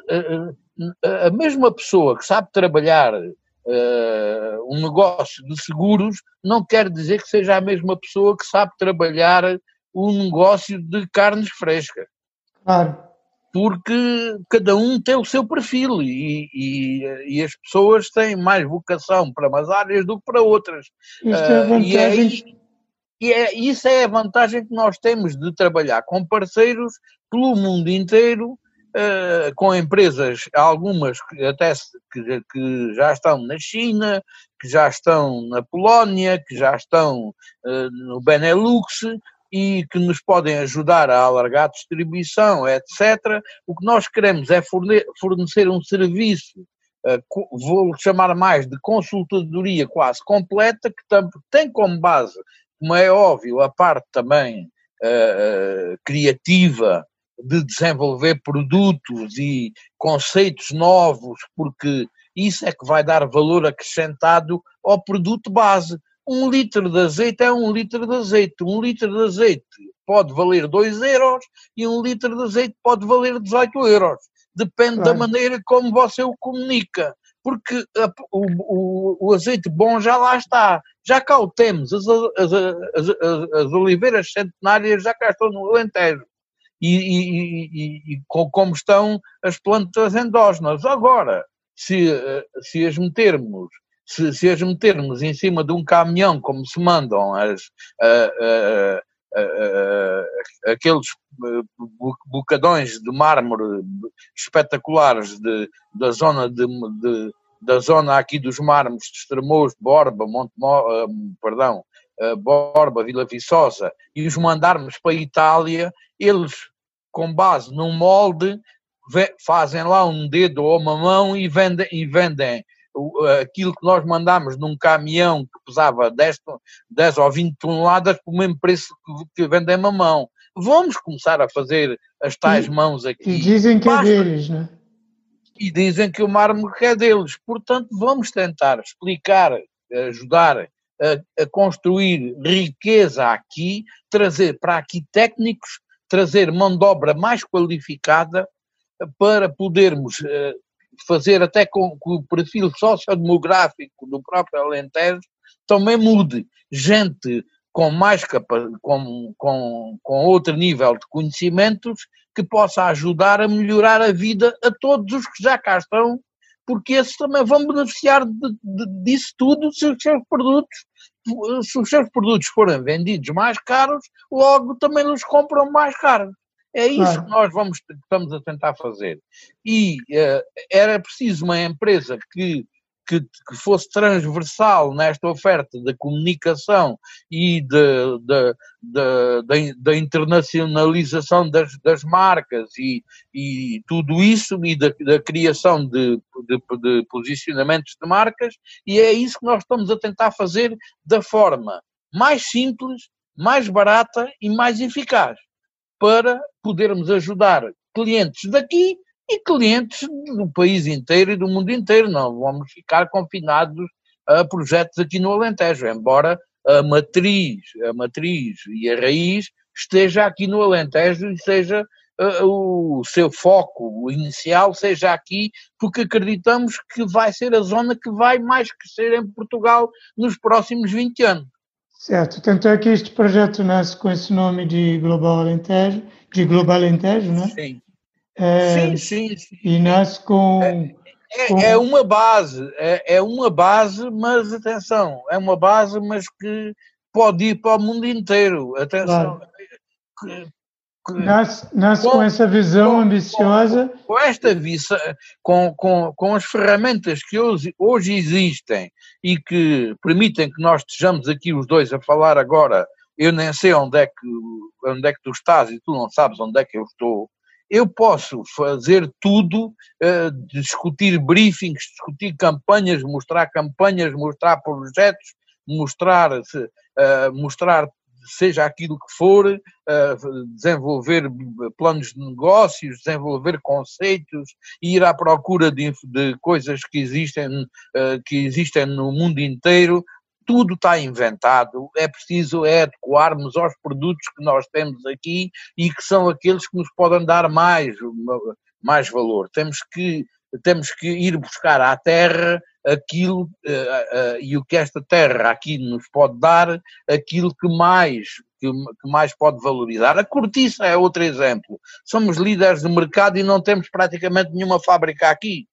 a mesma pessoa que sabe trabalhar uh, um negócio de seguros não quer dizer que seja a mesma pessoa que sabe trabalhar um negócio de carnes frescas. Claro porque cada um tem o seu perfil e, e, e, as pessoas têm mais vocação para umas áreas do que para outras. Isto é uh, e, é, e é, isso é a vantagem que nós temos de trabalhar com parceiros pelo mundo inteiro, uh, com empresas, algumas que até que, que, já estão na China, que já estão na Polónia, que já estão uh, no Benelux, e que nos podem ajudar a alargar a distribuição, etc. O que nós queremos é fornecer um serviço, eh, vou chamar mais de consultadoria quase completa, que tem como base, como é óbvio, a parte também uh, criativa de desenvolver produtos e conceitos novos, porque isso é que vai dar valor acrescentado ao produto base. Um litro de azeite é um litro de azeite. Um litro de azeite pode valer 2 euros e um litro de azeite pode valer 18 euros. Depende claro. da maneira como você o comunica. Porque a, o, o, o, azeite bom já lá está. Já cá o temos. As, as, as, as oliveiras centenárias já cá estão no Alentejo. E, e, e, e, como estão as plantas endógenas. Agora, se, se as metermos se, se as metermos em cima de um caminhão, como se mandam as, uh, uh, aqueles bocadões de mármore espetaculares de, da zona de, de, da zona aqui dos mármores de Estremoz, Borba, Monte, perdão, Borba, Vila Viçosa, e os mandarmos para a Itália, eles, com base num molde, fazem lá um dedo ou uma mão e vendem, e vendem aquilo que nós mandámos num caminhão que pesava 10, 10 ou 20 toneladas por mesmo preço que, vendem a mão. Vamos começar a fazer as tais e, mãos aqui. E dizem que é Basta, é deles, não é? E dizem que o mármore é deles. Portanto, vamos tentar explicar, ajudar a, a construir riqueza aqui, trazer para aqui técnicos, trazer mão de obra mais qualificada para podermos eh, fazer até com que o perfil sociodemográfico do próprio Alentejo também mude. Gente com mais com, com, com outro nível de conhecimentos que possa ajudar a melhorar a vida a todos os que já cá estão, porque esses também vão beneficiar de, de, disso tudo se os seus produtos, se os seus produtos forem vendidos mais caros, logo também os compram mais caros. É isso claro. que nós vamos, estamos a tentar fazer. E uh, era preciso uma empresa que, que, que, fosse transversal nesta oferta da comunicação e da internacionalização das, das marcas e, e, tudo isso e da, da criação de, posicionamentos de marcas, e é isso que nós estamos a tentar fazer da forma mais simples, mais barata e mais eficaz para podermos ajudar clientes daqui e clientes do país inteiro e do mundo inteiro. Não vamos ficar confinados a projetos aqui no Alentejo, embora a matriz, a matriz e a raiz esteja aqui no Alentejo e seja uh, o seu foco inicial seja aqui, porque acreditamos que vai ser a zona que vai mais crescer em Portugal nos próximos 20 anos. Certo, tanto é que este projeto nasce com esse nome de Global Alentejo, de Global Alentejo, não é? Sim. É, sim, sim, sim, E nasce com é, é, com... é, uma base, é, é uma base, mas atenção, é uma base, mas que pode ir para o mundo inteiro. Atenção. Claro. Nasce, nasce com, com, essa visão com, ambiciosa. Com, esta visão, com, com, com as ferramentas que hoje, hoje existem e que permitem que nós estejamos aqui os dois a falar agora, eu nem sei onde é que, onde é que tu estás e tu não sabes onde é que eu estou, eu posso fazer tudo, uh, discutir briefings, discutir campanhas, mostrar campanhas, mostrar projetos, mostrar, uh, mostrar seja aquilo que for, uh, desenvolver planos de negócios, desenvolver conceitos, ir à procura de, de coisas que existem, que existem no mundo inteiro, tudo está inventado, é preciso é adequarmos aos produtos que nós temos aqui e que são aqueles que nos podem dar mais, mais valor. Temos que, temos que ir buscar à terra aquilo uh, uh, e o que esta terra aqui nos pode dar, aquilo que mais que, que, mais pode valorizar. A cortiça é outro exemplo. Somos líderes de mercado e não temos praticamente nenhuma fábrica aqui.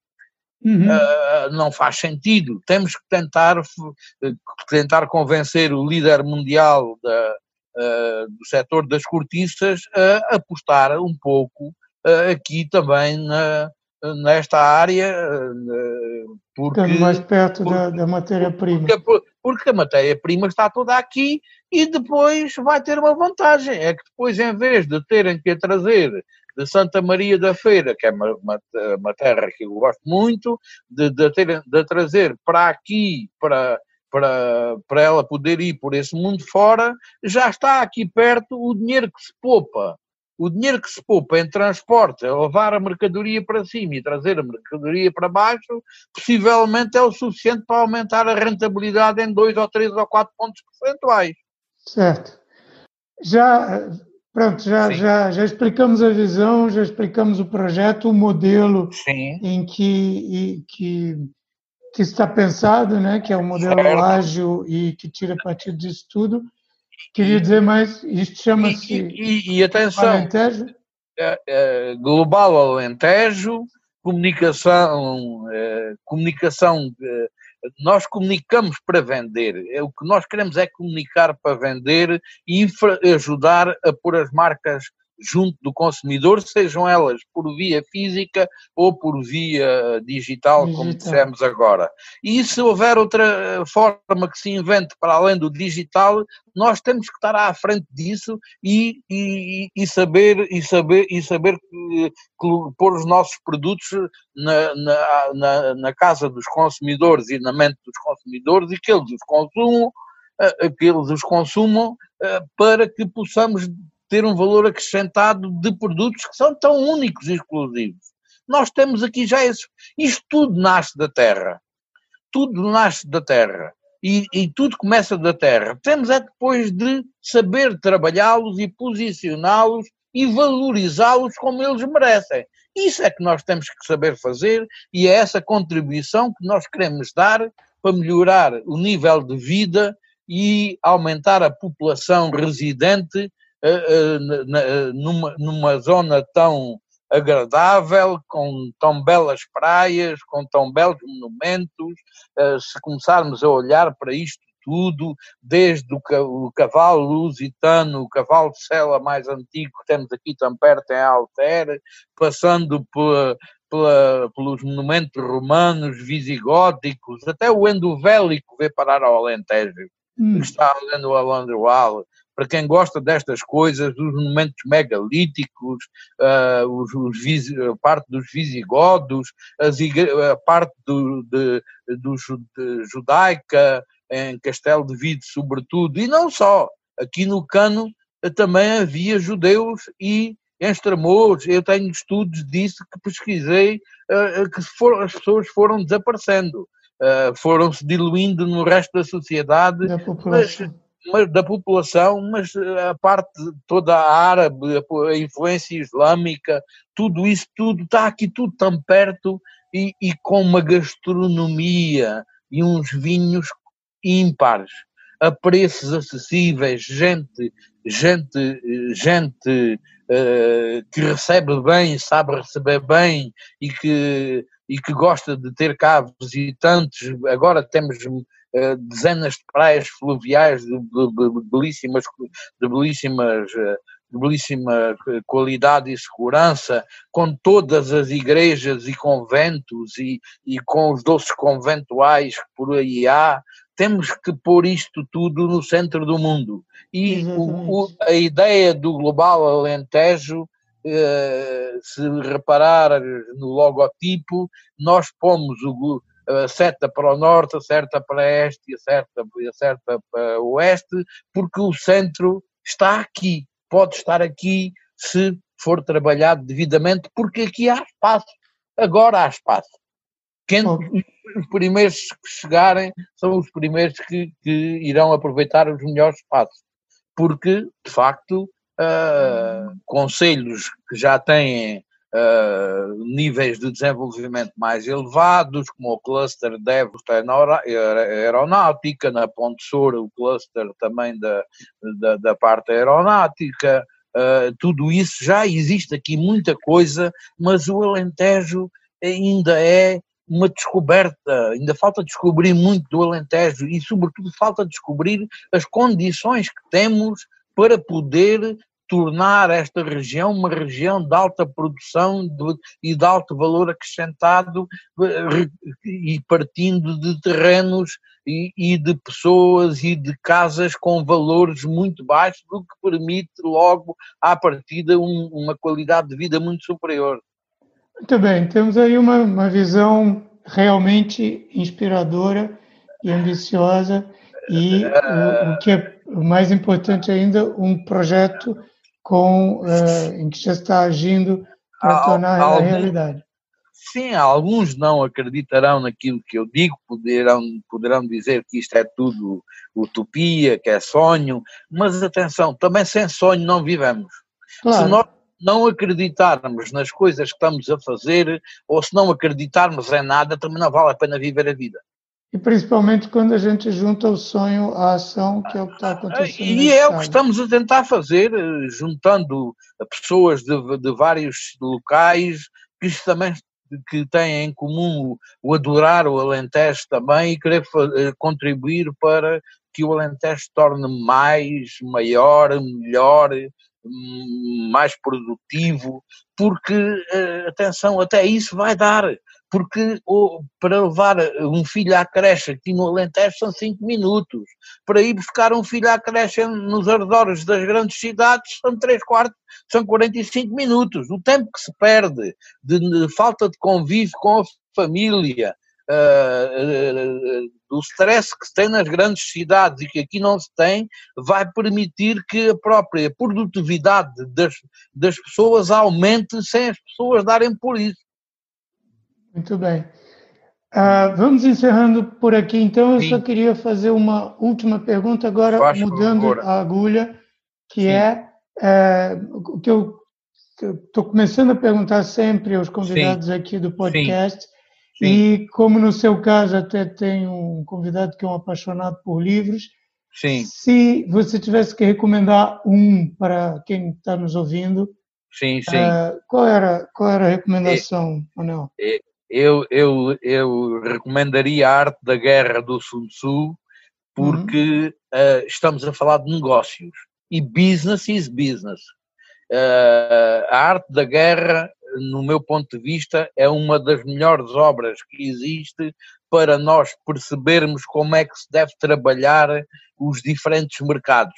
Uhum. Uh, não faz sentido. Temos que tentar, tentar convencer o líder mundial da, do setor das cortiças a apostar um pouco aqui também na, nesta área porque Estamos mais perto porque, da, da matéria-prima. Porque, porque, a matéria-prima está toda aqui e depois vai ter uma vantagem, é que depois em vez de terem que a trazer de Santa Maria da Feira, que é uma, uma, uma terra que eu gosto muito, de, de, ter, de trazer para aqui, para, para, para ela poder ir por esse mundo fora, já está aqui perto o dinheiro que se poupa o dinheiro que se poupa em transporte, a levar a mercadoria para cima e trazer a mercadoria para baixo, possivelmente é o suficiente para aumentar a rentabilidade em 2 ou 3 ou 4 pontos percentuais. Certo. Já, pronto, já, já, já explicamos a visão, já explicamos o projeto, o modelo Sim. em que, que, que está pensado, né, que é um modelo Certo. ágil e que tira partido disso tudo. Queria dizer mais, isto E, chama-se e- e atenção, Alentejo? eh, eh, Global Alentejo, comunicação, eh, comunicação, nós comunicamos para vender, É o que nós queremos é comunicar para vender e ajudar a pôr as marcas junto do consumidor, sejam elas por via física ou por via digital, como Digital. dissemos agora. E se houver outra forma que se invente para além do digital, nós temos que estar à frente disso e, e- e saber e saber e saber que- que pôr os nossos produtos na, na, na, na casa dos consumidores e na mente dos consumidores e que eles os consumam, eh, que eles os consumam eh, para que possamos ter um valor acrescentado de produtos que são tão únicos e exclusivos. Nós temos aqui já isso. Isto tudo nasce da terra. Tudo nasce da terra. E, e tudo começa da terra. Temos é depois de saber trabalhá-los e posicioná-los e valorizá-los como eles merecem. Isso é que nós temos que saber fazer e é essa contribuição que nós queremos dar para melhorar o nível de vida e aumentar a população residente numa, numa zona tão agradável, com tão belas praias, com tão belos monumentos, eh, se começarmos a olhar para isto tudo, desde o, ca- o cavalo lusitano, o cavalo de sela mais antigo que temos aqui tão perto em Alter, passando pela- pelos monumentos romanos, visigóticos, até o endovélico veio parar ao Alentejo Hum, que está ali no Alandroal. Para quem gosta destas coisas, os monumentos megalíticos, ah, os, os a parte dos visigodos, igre- a parte do, de, do de judaica, em Castelo de Vide, sobretudo, e não só. Aqui no Cano eh, também havia judeus e em Estremoz, eu tenho estudos disso que pesquisei, eh, que for- as pessoas foram desaparecendo, eh, foram se diluindo no resto da sociedade da população. Da população, mas eh, a parte toda árabe, a- influência islâmica, tudo isso, tudo está aqui tudo tão perto e, e com uma gastronomia e uns vinhos ímpares, a preços acessíveis, gente, gente, gente eh, que recebe bem, sabe receber bem e que, e que gosta de ter cá visitantes. Agora temos eh, dezenas de praias fluviais de, de- de- belíssimas, de belíssimas, eh, de belíssima eh, qualidade e segurança, com todas as igrejas e conventos e, e com os doces conventuais que por aí há, temos que pôr isto tudo no centro do mundo. E o- o- a ideia do Global Alentejo, eh, se reparar no logotipo, nós pomos o, glo- a seta para o norte, a seta para este e a seta, e a seta para o oeste, porque o centro está aqui, pode estar aqui se for trabalhado devidamente, porque aqui há espaço, agora há espaço. Quem, os primeiros que chegarem são os primeiros que, que irão aproveitar os melhores espaços, porque, de facto, ah, conselhos que já têm ah, níveis de desenvolvimento mais elevados, como o cluster DEV na aero- aeronáutica, na Ponte Soura o cluster também da, da, da parte aeronáutica, ah, tudo isso já existe aqui muita coisa, mas o Alentejo ainda é uma descoberta, ainda falta descobrir muito do Alentejo e, sobretudo, falta descobrir as condições que temos para poder tornar esta região uma região de alta produção de- e de alto valor acrescentado eh, e partindo de terrenos e, e de pessoas e de casas com valores muito baixos, o que permite logo à partida um- uma qualidade de vida muito superior. Muito bem, temos aí uma, uma visão realmente inspiradora e ambiciosa e o, o que é mais importante ainda, um projeto com, uh, em que já está agindo para tornar a realidade. Sim, alguns não acreditarão naquilo que eu digo, poderão, poderão dizer que isto é tudo utopia, que é sonho, mas atenção, também sem sonho não vivemos. Claro. Se nós não acreditarmos nas coisas que estamos a fazer, ou se não acreditarmos em nada, também não vale a pena viver a vida. E principalmente quando a gente junta o sonho à ação, que é o que está acontecendo. E é o que estamos a tentar fazer, eh, juntando pessoas de, de vários locais, que também que têm em comum o adorar o Alentejo também e querer eh, contribuir para que o Alentejo se torne mais, maior, melhor, mais produtivo, porque, eh, atenção, até isso vai dar porque para levar um filho à creche aqui no Alentejo são 5 minutos, para ir buscar um filho à creche nos arredores das grandes cidades são 3 quartos, são 45 minutos. O tempo que se perde de, de falta de convívio com a família, uh, do stress que se tem nas grandes cidades e que aqui não se tem, vai permitir que a própria produtividade das, das pessoas aumente sem as pessoas darem por isso. Muito bem. Uh, vamos encerrando por aqui, então. Eu Sim. só queria fazer uma última pergunta, agora mudando agora. a agulha, que Sim. é, é o que eu estou começando a perguntar sempre aos convidados Sim. aqui do podcast. E como no seu caso até tem um convidado que é um apaixonado por livros, Sim. se você tivesse que recomendar um para quem está nos ouvindo, sim, sim. Uh, qual era qual era a recomendação, é, Anel? É, eu, eu, eu recomendaria a arte da guerra do Sun Tzu, porque uhum. uh, estamos a falar de negócios e business is business. Uh, a arte da guerra, no meu ponto de vista, é uma das melhores obras que existe para nós percebermos como é que se deve trabalhar os diferentes mercados.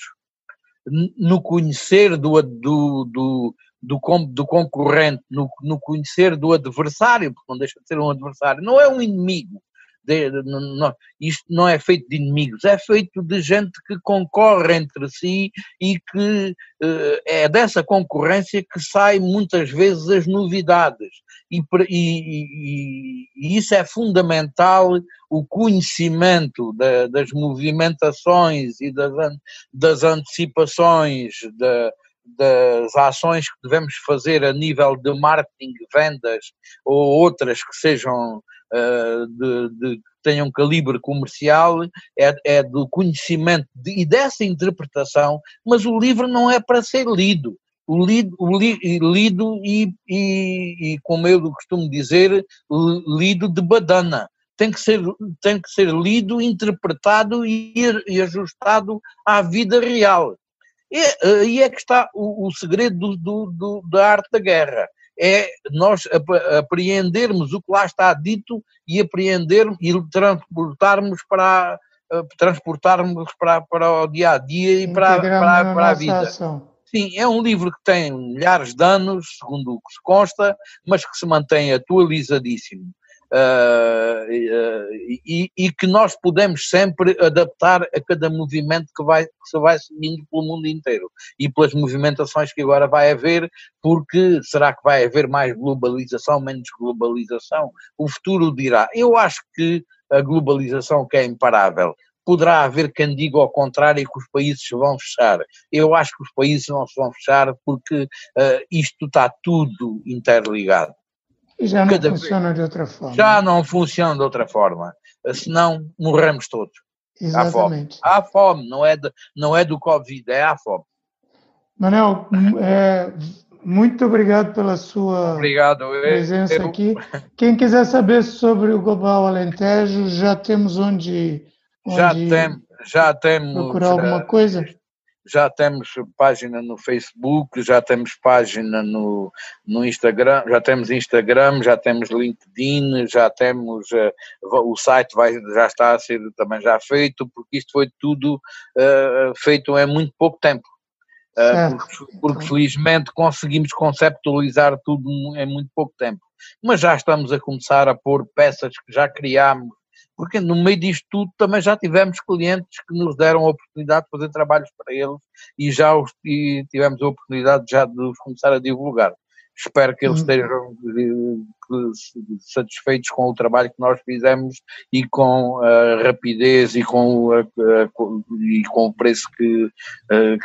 No conhecer do, do, do, do, do concorrente, no, no, conhecer do adversário, porque não deixa de ser um adversário, não é um inimigo. De, não, isto não é feito de inimigos, é feito de gente que concorre entre si e que uh, é dessa concorrência que saem muitas vezes as novidades. E, e, e isso é fundamental, o conhecimento da, das movimentações e das, das antecipações da, das ações que devemos fazer a nível de marketing, vendas ou outras que sejam uh, de, de, tenham calibre comercial, é, é do conhecimento de, e dessa interpretação, mas o livro não é para ser lido. O lido, o li, lido e, e, e, como eu costumo dizer, lido de badana. Tem que ser, tem que ser lido, interpretado e, e ajustado à vida real. E aí é que está o, o segredo do, do, da arte da guerra. É nós apreendermos o que lá está dito e apreender e transportarmos para, eh, transportarmos para, para o dia a dia e para, para, para a vida. Ação. Sim, é um livro que tem milhares de anos, segundo o que se consta, mas que se mantém atualizadíssimo uh, e, e, que nós podemos sempre adaptar a cada movimento que, vai, que se vai seguindo pelo mundo inteiro e pelas movimentações que agora vai haver, porque será que vai haver mais globalização, menos globalização? O futuro dirá. Eu acho que a globalização que é imparável, poderá haver quem diga ao contrário que os países se vão fechar. Eu acho que os países não se vão fechar porque uh, isto está tudo interligado. Já não Cada funciona vez. de outra forma. Já não funciona de outra forma. Senão morremos todos. Exatamente. Há fome. Há fome, não é, de, não é do Covid, é a fome. Manel, é, muito obrigado pela sua obrigado. presença eu... aqui. Quem quiser saber sobre o Global Alentejo, já temos onde, onde já, tem, já temos procurar alguma coisa? Já temos página no Facebook, já temos página no, no Instagram, já temos Instagram, já temos LinkedIn, já temos uh, o site vai, já está a ser também já feito, porque isto foi tudo uh, feito em muito pouco tempo. Uh, porque, porque, felizmente conseguimos conceptualizar tudo em muito pouco tempo. Mas já estamos a começar a pôr peças que já criámos porque no meio disto tudo também já tivemos clientes que nos deram a oportunidade de fazer trabalhos para eles e já os, e tivemos a oportunidade já de os começar a divulgar. Espero que eles uhum. estejam satisfeitos com o trabalho que nós fizemos e com a rapidez e com, a, a, e com o preço que,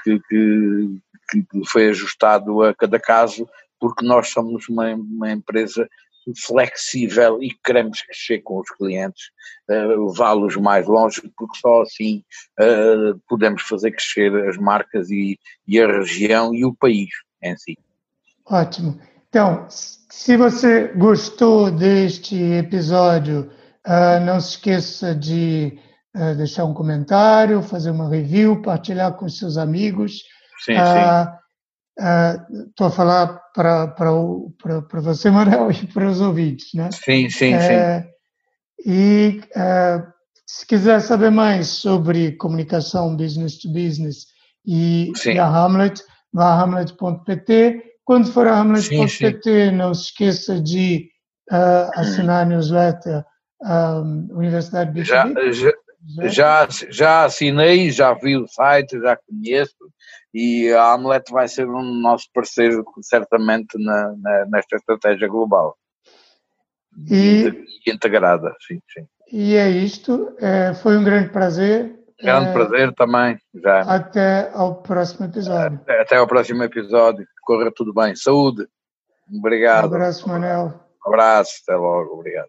que, que, que foi ajustado a cada caso, porque nós somos uma, uma empresa flexível e queremos crescer com os clientes, uh, levá-los mais longe, porque só assim uh, podemos fazer crescer as marcas e, e, a região e o país em si. Ótimo. Então, se você gostou deste episódio, uh, não se esqueça de deixar um comentário, fazer uma review, partilhar com seus amigos. Sim, sim Estou uh, a falar para, para, para, você, Manuel, e para os ouvintes, né? Sim, sim, uh, sim. E uh, se quiser saber mais sobre comunicação business to business e, e a Hamlet, vá a hamlet.pt. Quando for a hamlet.pt, não se esqueça de assinar a newsletter um, Universidade B2B. Já, já, já, já assinei, já vi o site, já conheço e a Amlet vai ser um nosso parceiro certamente na, na, nesta estratégia global e, e, integrada, sim, sim. E é isto, é, foi um grande prazer. Grande é, prazer também, já. Até ao próximo episódio. Até, até ao próximo episódio, corra tudo bem, saúde, obrigado. Um abraço, Manel. Um abraço, até logo, obrigado.